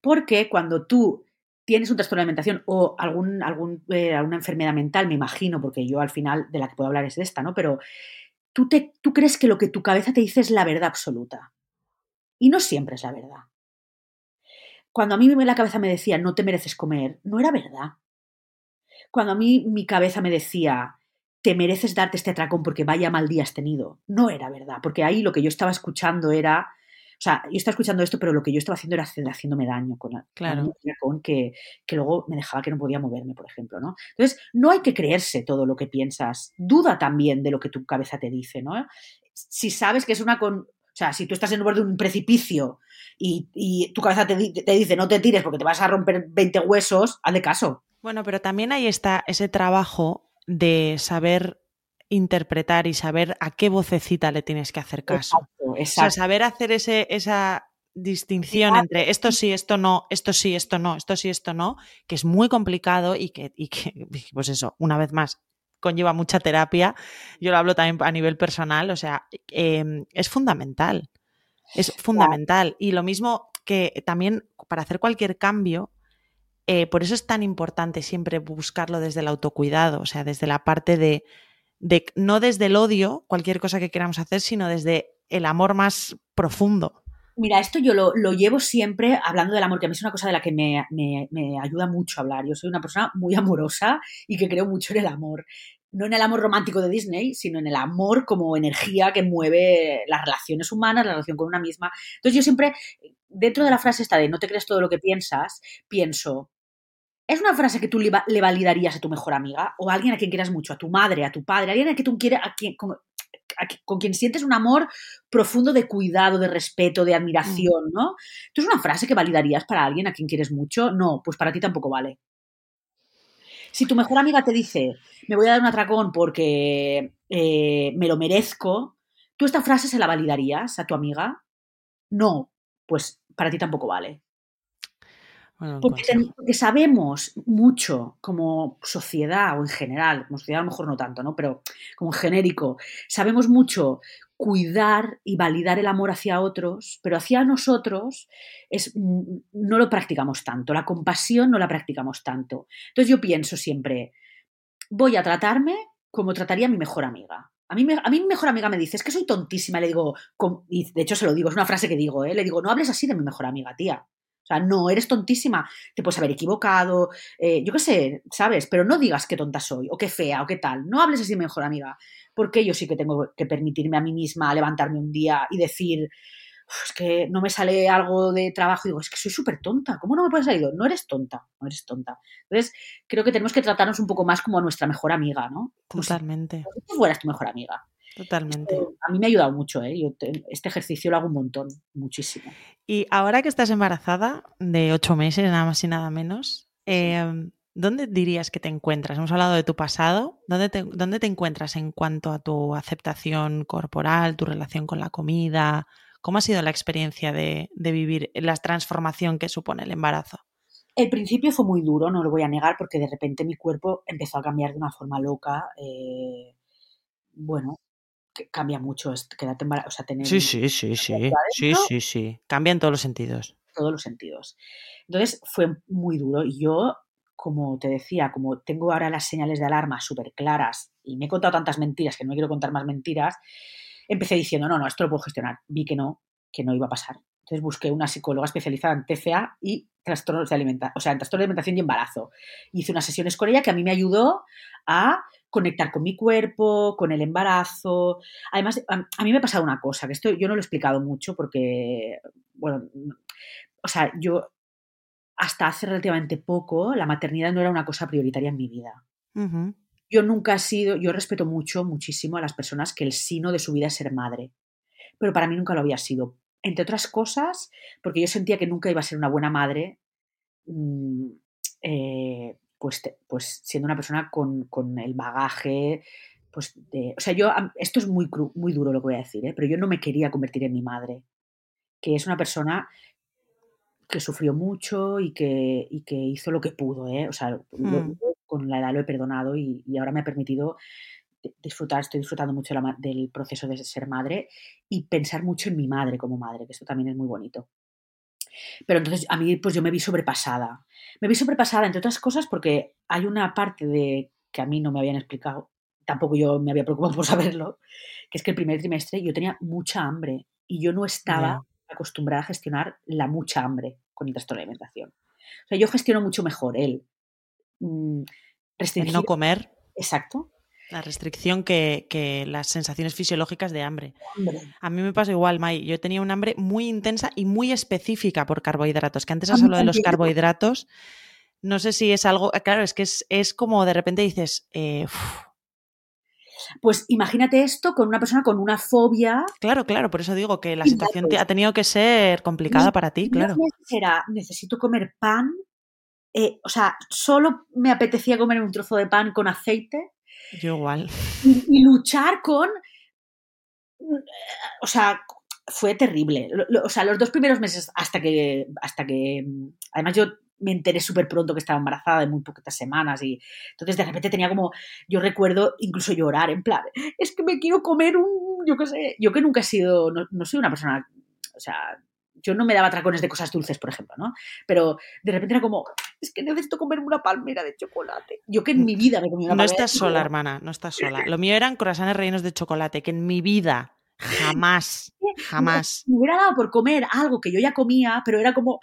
Speaker 2: Porque cuando tú tienes un trastorno de alimentación o algún, algún, eh, alguna enfermedad mental, me imagino, porque yo al final de la que puedo hablar es de esta, ¿no? Pero tú, te, tú crees que lo que tu cabeza te dice es la verdad absoluta. Y no siempre es la verdad. Cuando a mí la cabeza me decía no te mereces comer, no era verdad. Cuando a mí mi cabeza me decía te mereces darte este atracón porque vaya mal día has tenido, no era verdad, porque ahí lo que yo estaba escuchando era o sea, yo estaba escuchando esto, pero lo que yo estaba haciendo era haciéndome daño con,
Speaker 1: claro.
Speaker 2: con que, que luego me dejaba que no podía moverme, por ejemplo, ¿no? Entonces, no hay que creerse todo lo que piensas. Duda también de lo que tu cabeza te dice, ¿no? Si sabes que es una con, o sea, si tú estás en borde de un precipicio y, y tu cabeza te, te, dice no te tires porque te vas a romper 20 huesos, hazle caso.
Speaker 1: Bueno, pero también ahí está ese trabajo de saber interpretar y saber a qué vocecita le tienes que hacer caso.
Speaker 2: Exacto, exacto.
Speaker 1: O sea, saber hacer ese, esa distinción
Speaker 2: Exacto.
Speaker 1: entre esto sí, esto no, esto sí, esto no, esto sí, esto no, que es muy complicado y que, y que pues eso, una vez más, conlleva mucha terapia. Yo lo hablo también a nivel personal, o sea, eh, es fundamental. Es fundamental. Y lo mismo que también para hacer cualquier cambio, eh, por eso es tan importante siempre buscarlo desde el autocuidado, o sea, desde la parte de, no desde el odio, cualquier cosa que queramos hacer, sino desde el amor más profundo.
Speaker 2: Mira, esto yo lo, llevo siempre hablando del amor, que a mí es una cosa de la que me, me, ayuda mucho hablar. Yo soy una persona muy amorosa y que creo mucho en el amor. No en el amor romántico de Disney, sino en el amor como energía que mueve las relaciones humanas, la relación con una misma. Entonces yo siempre, dentro de la frase esta de no te crees todo lo que piensas, pienso, ¿Es una frase que tú le, le, validarías a tu mejor amiga? ¿O a alguien a quien quieras mucho? ¿A tu madre, a tu padre? ¿A alguien a quien tú quieres, a quien, con, a, con, quien sientes un amor profundo de cuidado, de respeto, de admiración, ¿no? ¿Tú es una frase que validarías para alguien a quien quieres mucho? No, pues para ti tampoco vale. Si tu mejor amiga te dice, me voy a dar un atracón porque eh, me lo merezco, ¿tú esta frase se la validarías a tu amiga? No, pues para ti tampoco vale.
Speaker 1: Bueno,
Speaker 2: porque, ten, porque, sabemos mucho como sociedad o en general, como sociedad a lo mejor no tanto, ¿no? Pero como en genérico, sabemos mucho cuidar y validar el amor hacia otros, pero hacia nosotros es, no lo practicamos tanto, la compasión no la practicamos tanto. Entonces yo pienso siempre, voy a tratarme como trataría a mi mejor amiga. A mí, a mí mi mejor amiga me dice, es que soy tontísima, le digo, y de hecho se lo digo, es una frase que digo, ¿eh? le digo, no hables así de mi mejor amiga, tía. O sea, no, eres tontísima, te puedes haber equivocado, eh, yo qué sé, ¿sabes? Pero no digas qué tonta soy, o qué fea, o qué tal. No hables así mejor amiga, porque yo sí que tengo que permitirme a mí misma levantarme un día y decir, es que no me sale algo de trabajo y digo, es que soy súper tonta, ¿cómo no me puede salir? No eres tonta, no eres tonta. Entonces, creo que tenemos que tratarnos un poco más como a nuestra mejor amiga, ¿no? Como
Speaker 1: Totalmente.
Speaker 2: Si tú fueras tu mejor amiga.
Speaker 1: Totalmente.
Speaker 2: A mí me ha ayudado mucho, ¿eh? Yo te, este ejercicio lo hago un montón, muchísimo.
Speaker 1: Y ahora que estás embarazada, de ocho meses, nada más y nada menos, eh, ¿dónde dirías que te encuentras? Hemos hablado de tu pasado. ¿Dónde te, ¿Dónde te encuentras en cuanto a tu aceptación corporal, tu relación con la comida? ¿Cómo ha sido la experiencia de, de vivir la transformación que supone el embarazo?
Speaker 2: El principio fue muy duro, no lo voy a negar, porque de repente mi cuerpo empezó a cambiar de una forma loca. eh, bueno, cambia mucho, es- quedarte embara- o sea, tener
Speaker 1: Sí, sí, sí, sí.
Speaker 2: adentro.
Speaker 1: Sí, sí, sí. Cambia en todos los sentidos.
Speaker 2: todos los sentidos. Entonces fue muy duro y yo, como te decía, como tengo ahora las señales de alarma súper claras y me he contado tantas mentiras que no me quiero contar más mentiras, empecé diciendo, no, no, esto lo puedo gestionar. Vi que no, que no iba a pasar. Entonces busqué una psicóloga especializada en TCA y trastornos de alimentación, o sea, en trastornos de alimentación y embarazo. Hice unas sesiones con ella que a mí me ayudó a conectar con mi cuerpo, con el embarazo. Además, a, a mí me ha pasado una cosa, que esto yo no lo he explicado mucho porque, bueno, o sea, yo hasta hace relativamente poco la maternidad no era una cosa prioritaria en mi vida. Yo nunca he sido, yo respeto mucho, muchísimo a las personas que el sino de su vida es ser madre, pero para mí nunca lo había sido. Entre otras cosas, porque yo sentía que nunca iba a ser una buena madre, mm, eh, pues, te- pues siendo una persona con, con el bagaje, pues de, o sea, yo, esto es muy, cru- muy duro lo que voy a decir, ¿eh? pero yo no me quería convertir en mi madre, que es una persona que sufrió mucho y que, y que hizo lo que pudo, ¿eh? O sea, lo-
Speaker 1: Hmm.
Speaker 2: con la edad lo he perdonado y, y ahora me ha permitido di- disfrutar, estoy disfrutando mucho la del proceso de ser madre y pensar mucho en mi madre como madre, que esto también es muy bonito. Pero entonces a mí pues yo me vi sobrepasada. Me vi sobrepasada, entre otras cosas, porque hay una parte de que a mí no me habían explicado, tampoco yo me había preocupado por saberlo, que es que el primer trimestre yo tenía mucha hambre y yo no estaba acostumbrada a gestionar la mucha hambre con el trastorno de alimentación. O sea, yo gestiono mucho mejor el mm,
Speaker 1: El no comer,
Speaker 2: Exacto.
Speaker 1: La restricción que, que las sensaciones fisiológicas de hambre.
Speaker 2: Hambre.
Speaker 1: A mí me pasa igual, Mai. Yo tenía un hambre muy intensa y muy específica por carbohidratos. Que antes has
Speaker 2: mí
Speaker 1: hablado de los carbohidratos. No sé si es algo. Claro, es que es, es como de repente dices. eh,
Speaker 2: Pues imagínate esto con una persona con una fobia.
Speaker 1: claro, claro, por eso digo que la situación te- ha tenido que ser complicada para ti, claro.
Speaker 2: Era, necesito comer pan. eh, o sea, solo me apetecía comer un trozo de pan con aceite
Speaker 1: Yo igual.
Speaker 2: y, luchar con. O sea, fue terrible. O sea, los dos primeros meses hasta que. hasta que Además, yo me enteré súper pronto que estaba embarazada de muy poquitas semanas y entonces de repente tenía como. Yo recuerdo incluso llorar, en plan, es que me quiero comer un. Yo qué sé. Yo que nunca he sido. No, no soy una persona. O sea. Yo no me daba tracones de cosas dulces, por ejemplo, ¿no? Pero de repente era como, es que necesito comerme una palmera de chocolate. Yo que en mi vida me comí una
Speaker 1: No
Speaker 2: palmera
Speaker 1: estás
Speaker 2: de
Speaker 1: sola, hermana, no estás sola. Lo mío eran croissants rellenos de chocolate, que en mi vida jamás, jamás
Speaker 2: Me hubiera dado por comer algo que yo ya comía, pero era como,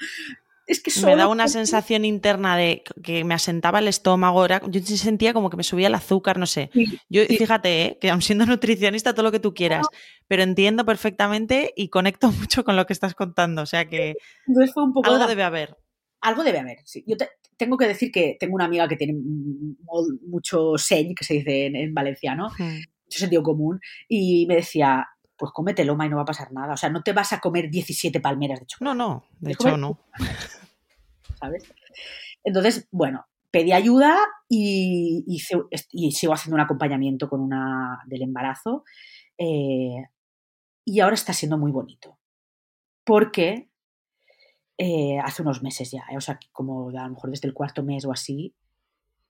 Speaker 2: es que
Speaker 1: me da una sensación interna de que me asentaba el estómago. Era, yo sentía como que me subía el azúcar, no sé.
Speaker 2: Sí,
Speaker 1: Yo,
Speaker 2: sí.
Speaker 1: fíjate, ¿eh? que aun siendo nutricionista, todo lo que tú quieras, pero entiendo perfectamente y conecto mucho con lo que estás contando. O sea que
Speaker 2: Entonces fue un poco...
Speaker 1: algo
Speaker 2: de-
Speaker 1: debe haber.
Speaker 2: Algo debe haber, sí. Yo te- tengo que decir que tengo una amiga que tiene mucho seny, que se dice en, en valenciano, mucho sentido común, y me decía, pues cómetelo, ma, y no va a pasar nada. O sea, no te vas a comer 17 palmeras de chocolate.
Speaker 1: No, no, de hecho no.
Speaker 2: ¿sabes? Entonces, bueno, pedí ayuda y, hice- y sigo haciendo un acompañamiento con una del embarazo eh, y ahora está siendo muy bonito porque eh, hace unos meses ya, eh, o sea, como a lo mejor desde el cuarto mes o así,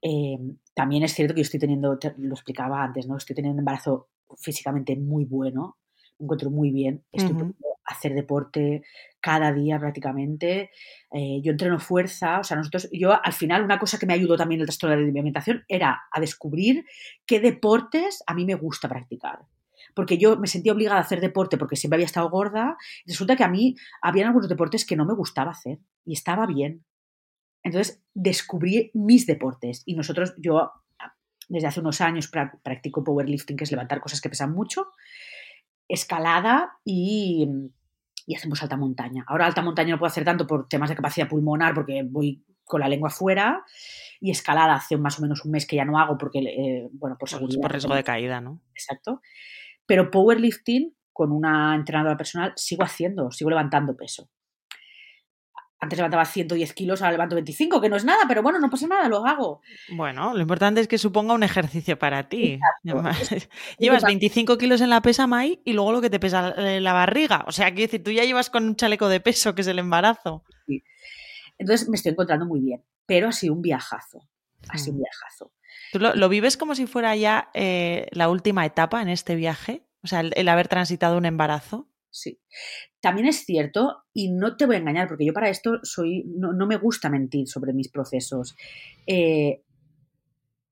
Speaker 2: eh, también es cierto que yo estoy teniendo, te- lo explicaba antes, ¿no? Estoy teniendo un embarazo físicamente muy bueno, me encuentro muy bien, estoy
Speaker 1: Ujú.
Speaker 2: pudiendo hacer deporte cada día prácticamente, eh, yo entreno fuerza, o sea, nosotros, yo al final una cosa que me ayudó también el trastorno de la alimentación era a descubrir qué deportes a mí me gusta practicar. Porque yo me sentía obligada a hacer deporte porque siempre había estado gorda. Resulta que a mí habían algunos deportes que no me gustaba hacer y estaba bien. Entonces descubrí mis deportes y nosotros, yo desde hace unos años pra- practico powerlifting, que es levantar cosas que pesan mucho, escalada y, y hacemos alta montaña. Ahora alta montaña no puedo hacer tanto por temas de capacidad pulmonar porque voy con la lengua fuera y escalada hace más o menos un mes que ya no hago porque, eh, bueno, por
Speaker 1: Pues
Speaker 2: seguridad.
Speaker 1: por riesgo de caída, ¿no?
Speaker 2: Exacto. Pero powerlifting con una entrenadora personal sigo haciendo, sigo levantando peso. Antes levantaba 110 kilos, ahora levanto 25, que no es nada, pero bueno, no pasa nada, lo hago.
Speaker 1: Bueno, lo importante es que suponga un ejercicio para ti.
Speaker 2: Exacto.
Speaker 1: Llevas 25 kilos en la pesa, Mai, y luego lo que te pesa eh, la barriga. O sea, quiero decir, tú ya llevas con un chaleco de peso, que es el embarazo.
Speaker 2: Entonces me estoy encontrando muy bien, pero ha sido un viajazo, ha sido un
Speaker 1: Mm.
Speaker 2: viajazo.
Speaker 1: ¿Tú lo, lo vives como si fuera ya eh, la última etapa en este viaje? O sea, el, el haber transitado un embarazo.
Speaker 2: Sí. También es cierto, y no te voy a engañar, porque yo para esto soy, no, no me gusta mentir sobre mis procesos. Eh,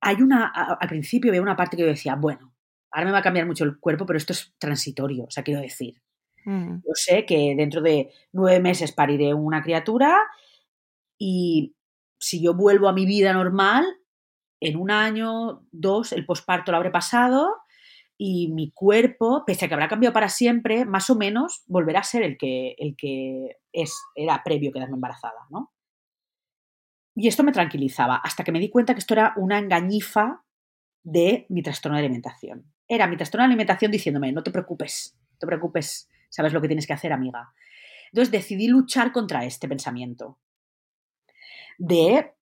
Speaker 2: hay una, al principio había una parte que yo decía, bueno, ahora me va a cambiar mucho el cuerpo, pero esto es transitorio, o sea, quiero decir,
Speaker 1: Mm.
Speaker 2: yo sé que dentro de nueve meses pariré una criatura y si yo vuelvo a mi vida normal, en un año, dos, el posparto lo habré pasado y mi cuerpo, pese a que habrá cambiado para siempre, más o menos volverá a ser el que, el que es, era previo quedarme embarazada, ¿no? Y esto me tranquilizaba, hasta que me di cuenta que esto era una engañifa de mi trastorno de alimentación. Era mi trastorno de alimentación diciéndome, no te preocupes, no te preocupes, sabes lo que tienes que hacer, amiga. Entonces decidí luchar contra este pensamiento de...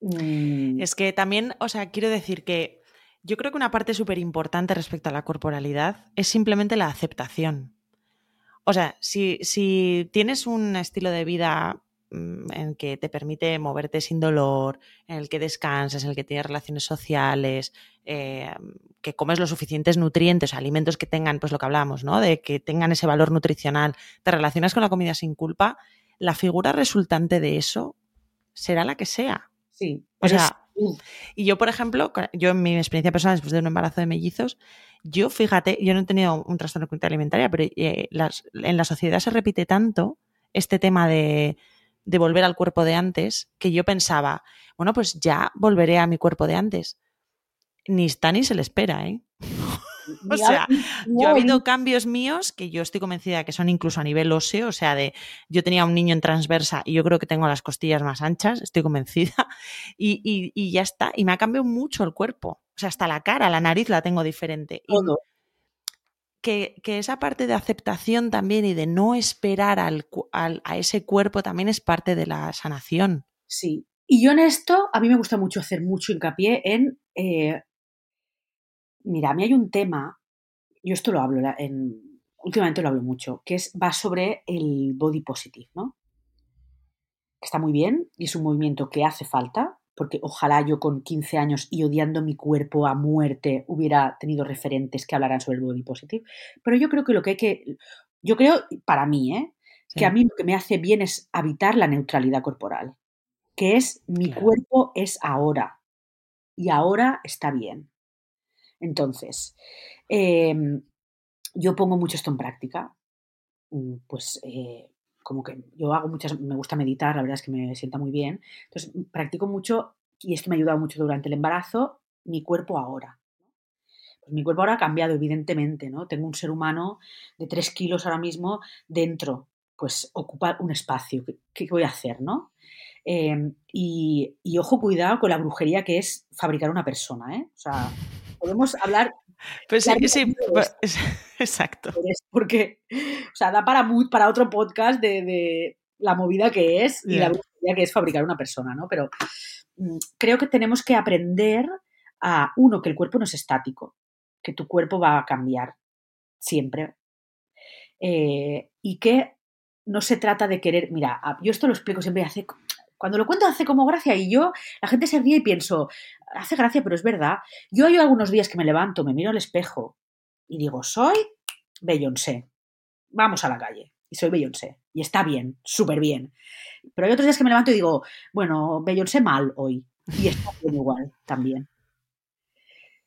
Speaker 2: mm,
Speaker 1: Es que también, o sea, quiero decir que yo creo que una parte súper importante respecto a la corporalidad es simplemente la aceptación. O sea, si, si tienes un estilo de vida mm, en que te permite moverte sin dolor, en el que descansas, en el que tienes relaciones sociales, eh, que comes los suficientes nutrientes, alimentos que tengan, pues lo que hablamos, ¿no? De que tengan ese valor nutricional, te relacionas con la comida sin culpa, la figura resultante de eso será la que sea.
Speaker 2: Sí,
Speaker 1: O sea, y yo, por ejemplo, yo en mi experiencia personal después de un embarazo de mellizos, yo fíjate, yo no he tenido un trastorno de conducta alimentaria, pero eh, las- en la sociedad se repite tanto este tema de, de volver al cuerpo de antes que yo pensaba, bueno, pues ya volveré a mi cuerpo de antes. Ni está ni se le espera, ¿eh? O sea, Yo ha habido cambios míos que yo estoy convencida que son incluso a nivel óseo, o sea, de yo tenía un niño en transversa y yo creo que tengo las costillas más anchas, estoy convencida, y, y- y ya está, y me ha cambiado mucho el cuerpo, o sea, hasta la cara, la nariz la tengo diferente. Y
Speaker 2: todo.
Speaker 1: que, que esa parte de aceptación también y de no esperar al al- a ese cuerpo también es parte de la sanación.
Speaker 2: Sí. Y yo en esto, a mí me gusta mucho hacer mucho hincapié en... eh, mira, a mí hay un tema, yo esto lo hablo, en, últimamente lo hablo mucho, que es, va sobre el body positive, ¿no? Está muy bien y es un movimiento que hace falta, porque ojalá yo con 15 años y odiando mi cuerpo a muerte hubiera tenido referentes que hablaran sobre el body positive. Pero yo creo que lo que hay que... Yo creo, para mí, ¿eh?
Speaker 1: Sí.
Speaker 2: que a mí lo que me hace bien es habitar la neutralidad corporal, que es mi
Speaker 1: Claro.
Speaker 2: cuerpo es ahora y ahora está bien. Entonces, em, yo pongo mucho esto en práctica, mm, pues eh, como que yo hago muchas, me gusta meditar, la verdad es que me sienta muy bien, entonces practico mucho y esto me ha ayudado mucho durante el embarazo, mi cuerpo ahora. Pues mi cuerpo ahora ha cambiado, evidentemente, ¿no? Tengo un ser humano de 3 kilos ahora mismo dentro, pues ocupa un espacio. ¿Qué, voy a hacer, no? Eh, y, y ojo, cuidado con la brujería que es fabricar una persona, ¿eh? O sea, podemos hablar
Speaker 1: Pues sí, sí, exacto.
Speaker 2: porque, o sea, da para, mu- para otro podcast de, de la movida que es y la brujería que es fabricar una persona, ¿no? Pero mm, creo que tenemos que aprender a, uno, que el cuerpo no es estático, que tu cuerpo va a cambiar siempre. Eh, y que no se trata de querer, mira, yo esto lo explico siempre, hace, cuando lo cuento hace como gracia y yo, la gente se ríe y pienso, hace gracia, pero es verdad. Yo hay algunos días que me levanto, me miro al espejo y digo, soy Beyoncé, vamos a la calle. Y soy Beyoncé. Y está bien, súper bien. Pero hay otros días que me levanto y digo, bueno, Beyoncé mal hoy. Y está bien igual también.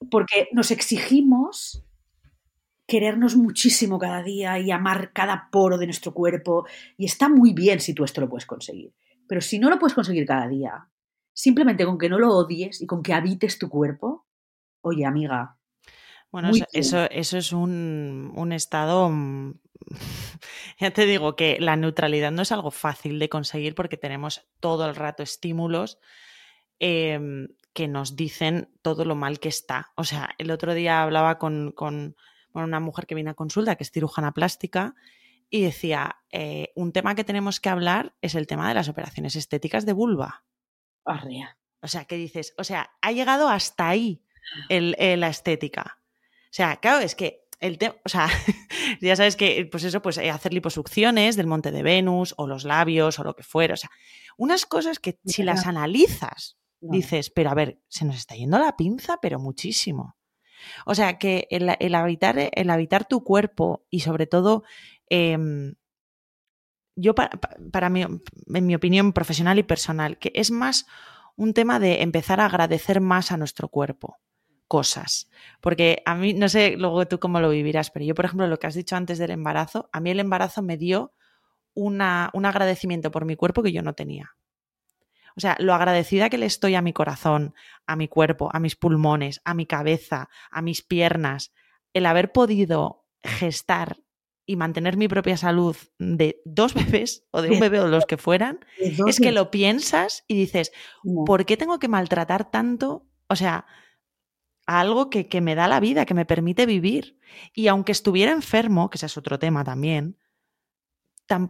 Speaker 2: Porque nos exigimos querernos muchísimo cada día y amar cada poro de nuestro cuerpo. Y está muy bien si tú esto lo puedes conseguir. Pero si no lo puedes conseguir cada día, simplemente con que no lo odies y con que habites tu cuerpo, oye, amiga,
Speaker 1: Bueno, eso, eso, eso es un, un estado. mm, Ya te digo que la neutralidad no es algo fácil de conseguir porque tenemos todo el rato estímulos em, que nos dicen todo lo mal que está. O sea, el otro día hablaba con, con, bueno, una mujer que viene a consulta, que es cirujana plástica, y decía, eh, un tema que tenemos que hablar es el tema de las operaciones estéticas de vulva.
Speaker 2: arrea.
Speaker 1: O sea, ¿qué dices? O sea, ha llegado hasta ahí el- eh, la estética. O sea, claro, es que el tema, o sea, ya sabes que, pues eso, pues eh, hacer liposucciones del monte de Venus o los labios o lo que fuera, o sea, unas cosas que si las analizas, dices, pero a ver, se nos está yendo la pinza, pero muchísimo. O sea, que el, habitar, el habitar tu cuerpo y sobre todo, em, yo para, para mí, en mi opinión profesional y personal, que es más un tema de empezar a agradecer más a nuestro cuerpo cosas. Porque a mí, no sé luego tú cómo lo vivirás, pero yo, por ejemplo, lo que has dicho antes del embarazo, a mí el embarazo me dio una, un agradecimiento por mi cuerpo que yo no tenía. O sea, lo agradecida que le estoy a mi corazón, a mi cuerpo, a mis pulmones, a mi cabeza, a mis piernas, el haber podido gestar y mantener mi propia salud de dos bebés o de un bebé o los que fueran, es que lo piensas y dices, ¿por qué tengo que maltratar tanto? O sea, algo que, que, me da la vida, que me permite vivir. Y aunque estuviera enfermo, que ese es otro tema también,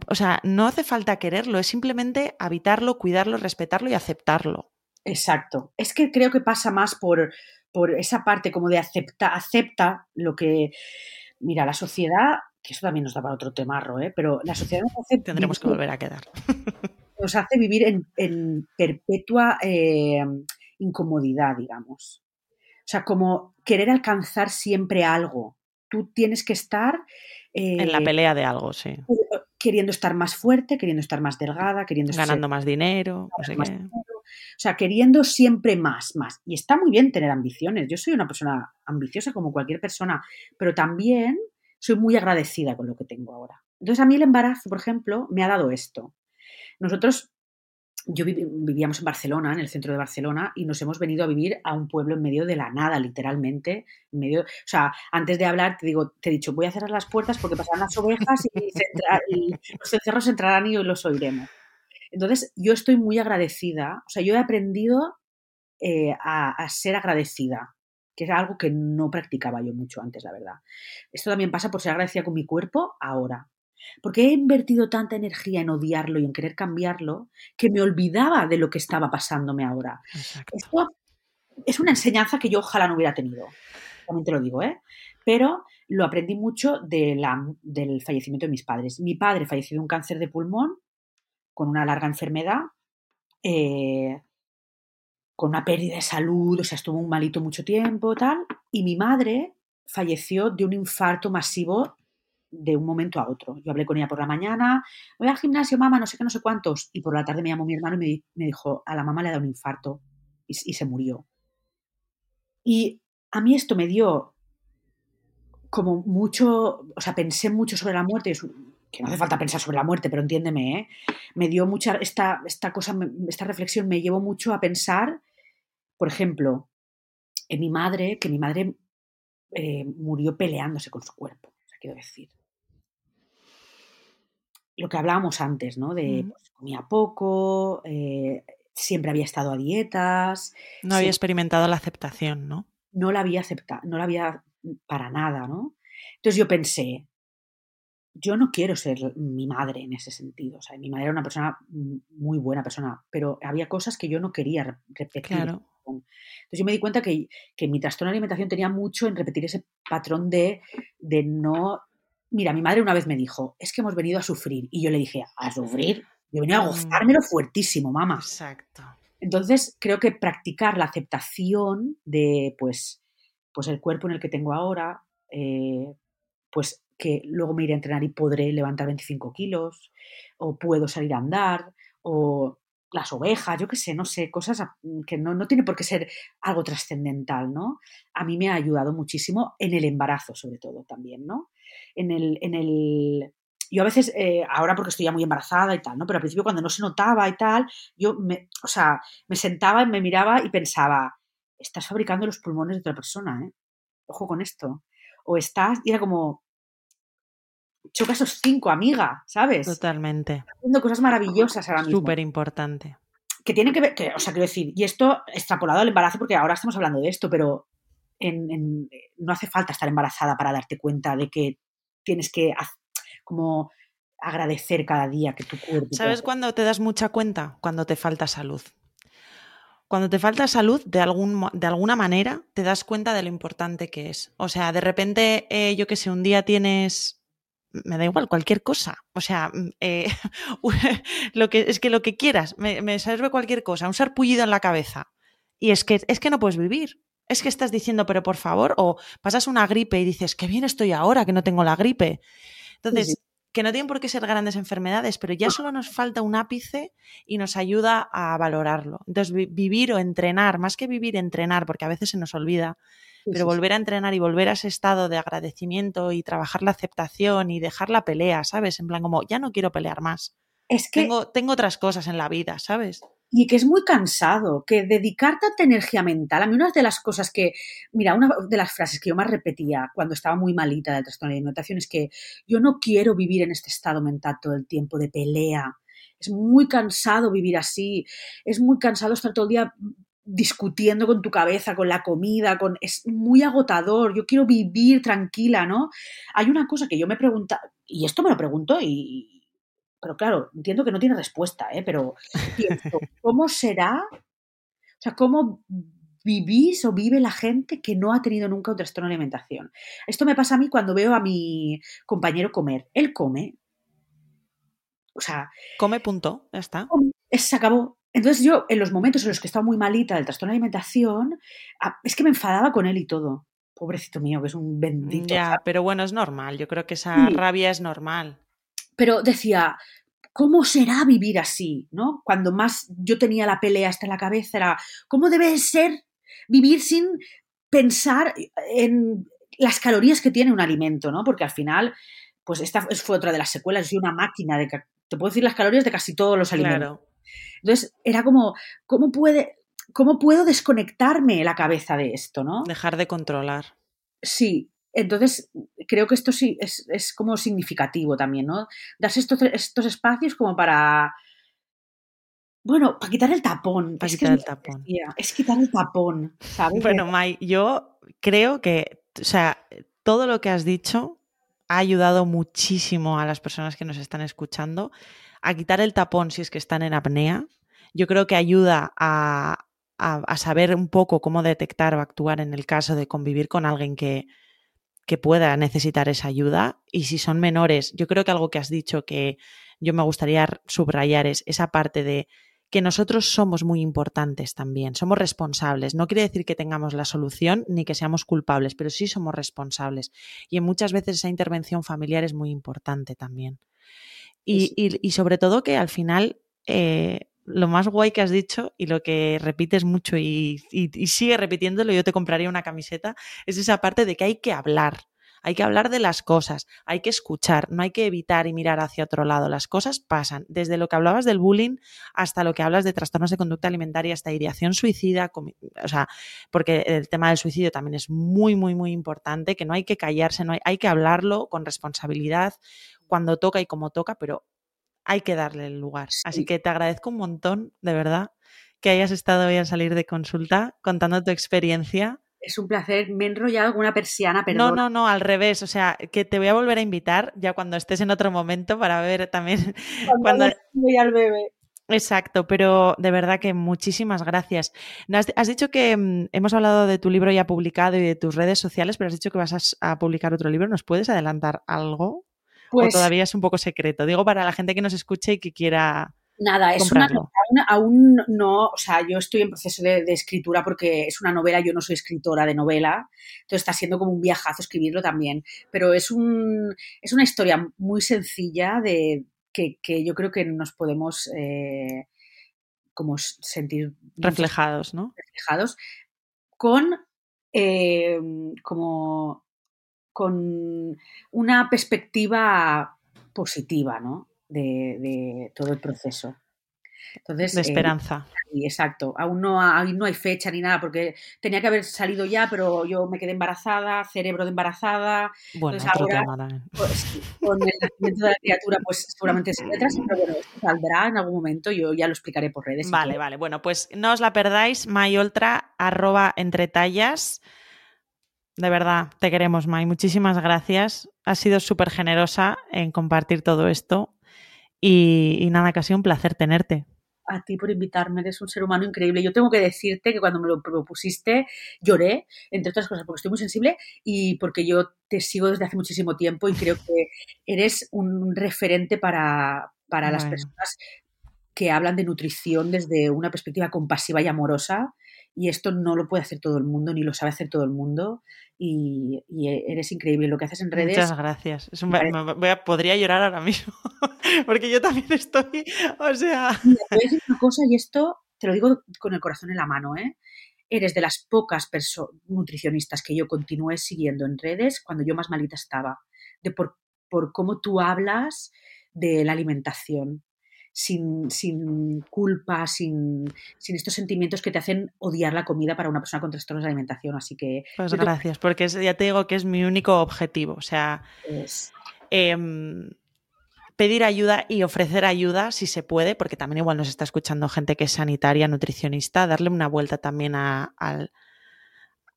Speaker 1: o sea, no hace falta quererlo, es simplemente habitarlo, cuidarlo, respetarlo y aceptarlo.
Speaker 2: Exacto. Es que creo que pasa más por, por esa parte como de acepta, acepta lo que... Mira, la sociedad, que eso también nos da para otro temarro, ¿eh? pero la sociedad nos hace...
Speaker 1: Tendremos que volver a quedar.
Speaker 2: Nos hace vivir en, perpetua eh, incomodidad, digamos. O sea, como querer alcanzar siempre algo. Tú tienes que estar...
Speaker 1: en la eh, pelea de algo, sí.
Speaker 2: Queriendo estar más fuerte, queriendo estar más delgada, queriendo...
Speaker 1: Ganando más dinero,
Speaker 2: O sea, queriendo siempre más, más. Y está muy bien tener ambiciones. Yo soy una persona ambiciosa como cualquier persona, pero también soy muy agradecida con lo que tengo ahora. Entonces, a mí el embarazo, por ejemplo, me ha dado esto. Nosotros yo vivíamos en Barcelona, en el centro de Barcelona, y nos hemos venido a vivir a un pueblo en medio de la nada, literalmente. En medio, o sea, antes de hablar, te digo, te he dicho, voy a cerrar las puertas porque pasarán las ovejas y, los cencerros entrarán y los oiremos. Entonces, yo estoy muy agradecida. O sea, yo he aprendido eh, a, a ser agradecida, que es algo que no practicaba yo mucho antes, la verdad. Esto también pasa por ser agradecida con mi cuerpo ahora. Porque he invertido tanta energía en odiarlo y en querer cambiarlo que me olvidaba de lo que estaba pasándome ahora. Esto es una enseñanza que yo ojalá no hubiera tenido. También te lo digo, ¿eh? Pero lo aprendí mucho de la, del fallecimiento de mis padres. Mi padre falleció de un cáncer de pulmón con una larga enfermedad, eh, con una pérdida de salud, o sea, estuvo un malito mucho tiempo, tal. Y mi madre falleció de un infarto masivo de un momento a otro. Yo hablé con ella por la mañana, voy al gimnasio, mamá, no sé qué, no sé cuántos. Y por la tarde me llamó mi hermano y me, dijo, a la mamá le ha dado un infarto y, se murió. Y a mí esto me dio como mucho, o sea, pensé mucho sobre la muerte, que no hace falta pensar sobre la muerte, pero entiéndeme, ¿eh? me dio mucha, esta, esta cosa, esta reflexión me llevó mucho a pensar, por ejemplo, en mi madre, que mi madre eh, murió peleándose con su cuerpo, quiero decir lo que hablábamos antes, ¿no? De pues, comía poco, eh, siempre había estado a dietas.
Speaker 1: No había experimentado la aceptación, ¿no?
Speaker 2: No la había aceptado, no la había para nada, ¿no? Entonces yo pensé, yo no quiero ser mi madre en ese sentido. O sea, mi madre era una persona muy buena persona, pero había cosas que yo no quería repetir. Claro. Entonces yo me di cuenta que, que, mi trastorno de alimentación tenía mucho en repetir ese patrón de, de no Mira, mi madre una vez me dijo, es que hemos venido a sufrir. Y yo le dije, ¿a sufrir? Yo venía a mm. gozármelo fuertísimo, mamá.
Speaker 1: Exacto.
Speaker 2: Entonces, creo que practicar la aceptación de, pues, pues el cuerpo en el que tengo ahora, eh, pues que luego me iré a entrenar y podré levantar 25 kilos, o puedo salir a andar, o las ovejas, yo qué sé, no sé, cosas que no, no tiene por qué ser algo trascendental, ¿no? A mí me ha ayudado muchísimo en el embarazo, sobre todo, también, ¿no? En el, en el yo a veces, eh, ahora porque estoy ya muy embarazada y tal, ¿no? Pero al principio cuando no se notaba y tal, yo me, o sea, me sentaba, me miraba y pensaba, estás fabricando los pulmones de otra persona, ¿eh? Ojo con esto. O estás, y era como, choca esos cinco, amiga, ¿sabes?
Speaker 1: Totalmente.
Speaker 2: Haciendo cosas maravillosas ahora mismo.
Speaker 1: Súper importante.
Speaker 2: Que tiene que ver, que, o sea, quiero decir, y esto extrapolado al embarazo, porque ahora estamos hablando de esto, pero no hace falta estar embarazada para darte cuenta de que tienes que como agradecer cada día que tu cuerpo.
Speaker 1: ¿Sabes cuándo te das mucha cuenta? Cuando te falta salud. Cuando te falta salud, de, algún, de alguna manera, te das cuenta de lo importante que es. O sea, de repente, eh, yo qué sé, un día tienes me da igual, cualquier cosa. O sea, mm, eh, lo que, es que lo que quieras, me, me sirve cualquier cosa, un sarpullido en la cabeza. Y es que, es que no puedes vivir. Es que estás diciendo, pero por favor, o pasas una gripe y dices, qué bien estoy ahora que no tengo la gripe. Entonces, que no tienen por qué ser grandes enfermedades, pero ya solo nos falta un ápice y nos ayuda a valorarlo. Entonces, vivir o entrenar, más que vivir, entrenar, porque a veces se nos olvida, pero volver a entrenar y volver a ese estado de agradecimiento y trabajar la aceptación y dejar la pelea, ¿sabes? En plan, como, ya no quiero pelear más. Es que... Tengo, tengo otras cosas en la vida, ¿sabes?
Speaker 2: Y que es muy cansado, que dedicar tanta energía mental, a mí una de las cosas que, mira, una de las frases que yo más repetía cuando estaba muy malita del trastorno de alimentación es que yo no quiero vivir en este estado mental todo el tiempo de pelea. Es muy cansado vivir así, es muy cansado estar todo el día discutiendo con tu cabeza, con la comida, con es muy agotador. Yo quiero vivir tranquila, ¿no? Hay una cosa que yo me pregunta y esto me lo pregunto y, pero claro, entiendo que no tiene respuesta, ¿eh? pero pienso, ¿cómo será? O sea, ¿cómo vivís o vive la gente que no ha tenido nunca un trastorno de alimentación? Esto me pasa a mí cuando veo a mi compañero comer. Él come. O sea.
Speaker 1: Come, punto, ya está.
Speaker 2: se acabó. Entonces yo, en los momentos en los que estaba muy malita del trastorno de alimentación, ah, es que me enfadaba con él y todo. Pobrecito mío, que es un bendito.
Speaker 1: Ya, pero bueno, es normal. Yo creo que esa rabia es normal
Speaker 2: pero decía, ¿cómo será vivir así? ¿no? Cuando más yo tenía la pelea hasta la cabeza era, ¿cómo debe ser vivir sin pensar en las calorías que tiene un alimento? ¿no? Porque al final, pues esta fue otra de las secuelas, soy una máquina de... Te puedo decir las calorías de casi todos los alimentos. Entonces, era como, ¿cómo puede... ¿Cómo puedo desconectarme la cabeza de esto, no?
Speaker 1: Dejar de controlar.
Speaker 2: Sí, entonces, creo que esto sí es, como significativo también, ¿no? Darse estos, estos espacios como para. Bueno, para quitar el tapón.
Speaker 1: Para quitar el tapón.
Speaker 2: Es quitar el tapón, ¿sabes?
Speaker 1: Bueno, Mai, yo creo que, o sea, todo lo que has dicho ha ayudado muchísimo a las personas que nos están escuchando a quitar el tapón si es que están en apnea. Yo creo que ayuda a, a saber un poco cómo detectar o actuar en el caso de convivir con alguien que, que pueda necesitar esa ayuda. Y si son menores, yo creo que algo que has dicho que yo me gustaría subrayar es esa parte de que nosotros somos muy importantes también, somos responsables. No quiere decir que tengamos la solución ni que seamos culpables, pero sí somos responsables. Y en muchas veces esa intervención familiar es muy importante también. Y, y, sobre todo que al final eh, lo más guay que has dicho y lo que repites mucho y, sigue repitiéndolo, yo te compraría una camiseta, es esa parte de que hay que hablar. Hay que hablar de las cosas, hay que escuchar, no hay que evitar y mirar hacia otro lado. Las cosas pasan, desde lo que hablabas del bullying hasta lo que hablas de trastornos de conducta alimentaria, hasta ideación suicida, o sea, porque el tema del suicidio también es muy, muy, muy importante, que no hay que callarse, no hay, hay que hablarlo con responsabilidad cuando toca y como toca, pero hay que darle el lugar. Así que te agradezco un montón, de verdad, que hayas estado hoy a salir de consulta contando tu experiencia.
Speaker 2: Es un placer. Me he enrollado alguna persiana, perdón.
Speaker 1: No, no, no, al revés. O sea, que te voy a volver a invitar ya cuando estés en otro momento para ver también.
Speaker 2: Cuando, voy al bebé.
Speaker 1: Exacto, pero de verdad que muchísimas gracias. Has, dicho que mm, hemos hablado de tu libro ya publicado y de tus redes sociales, pero has dicho que vas a publicar otro libro. ¿Nos puedes adelantar algo? Pues, todavía es un poco secreto? Digo para la gente que nos escuche y que quiera.
Speaker 2: Nada, es una novela, aún no, o sea, yo estoy en proceso de, escritura porque es una novela, yo no soy escritora de novela, entonces está siendo como un viajazo escribirlo también, pero es, un, es una historia muy sencilla de que, yo creo que nos podemos eh, como sentir
Speaker 1: reflejados, ¿no?
Speaker 2: Reflejados con eh, como con una perspectiva positiva ¿no? de, todo el proceso.
Speaker 1: Entonces, de eh, esperanza.
Speaker 2: exacto. Aún no, hay, no hay fecha ni nada, porque tenía que haber salido ya, pero yo me quedé embarazada, cerebro de embarazada.
Speaker 1: Bueno, ahora,
Speaker 2: pues, con el nacimiento de la criatura, pues seguramente se retrasa, pero bueno, saldrá en algún momento, yo ya lo explicaré por redes.
Speaker 1: Vale, vale. Bueno, pues no os la perdáis, myoltra, arroba de verdad, te queremos, Mai. Muchísimas gracias. Has sido súper generosa en compartir todo esto. Y, nada, que ha sido un placer tenerte.
Speaker 2: a ti por invitarme, eres un ser humano increíble. Yo tengo que decirte que cuando me lo propusiste lloré, entre otras cosas, porque estoy muy sensible y porque yo te sigo desde hace muchísimo tiempo y creo que eres un referente para, para las personas que hablan de nutrición desde una perspectiva compasiva y amorosa. Y esto no lo puede hacer todo el mundo, ni lo sabe hacer todo el mundo. Y, eres increíble lo que haces en redes.
Speaker 1: Muchas gracias. podría llorar ahora mismo, porque yo también estoy, o sea...
Speaker 2: voy a decir una cosa y esto te lo digo con el corazón en la mano, ¿eh? Eres de las pocas nutricionistas que yo continué siguiendo en redes cuando yo más malita estaba, de por, por cómo tú hablas de la alimentación sin, sin culpa, sin, sin, estos sentimientos que te hacen odiar la comida para una persona con trastornos de alimentación. Así que.
Speaker 1: Pues gracias, porque ya te digo que es mi único objetivo. O sea. Em, pedir ayuda y ofrecer ayuda si se puede, porque también igual nos está escuchando gente que es sanitaria, nutricionista, darle una vuelta también a,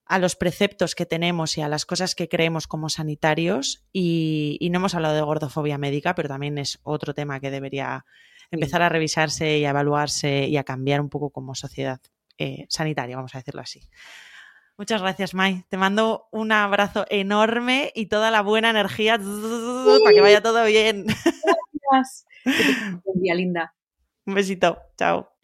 Speaker 1: a los preceptos que tenemos y a las cosas que creemos como sanitarios. Y, y, no hemos hablado de gordofobia médica, pero también es otro tema que debería empezar a revisarse y a evaluarse y a cambiar un poco como sociedad eh, sanitaria, vamos a decirlo así. Muchas gracias, Mai. Te mando un abrazo enorme y toda la buena energía para que vaya todo bien.
Speaker 2: Gracias. Buen día, linda.
Speaker 1: Un besito. Chao.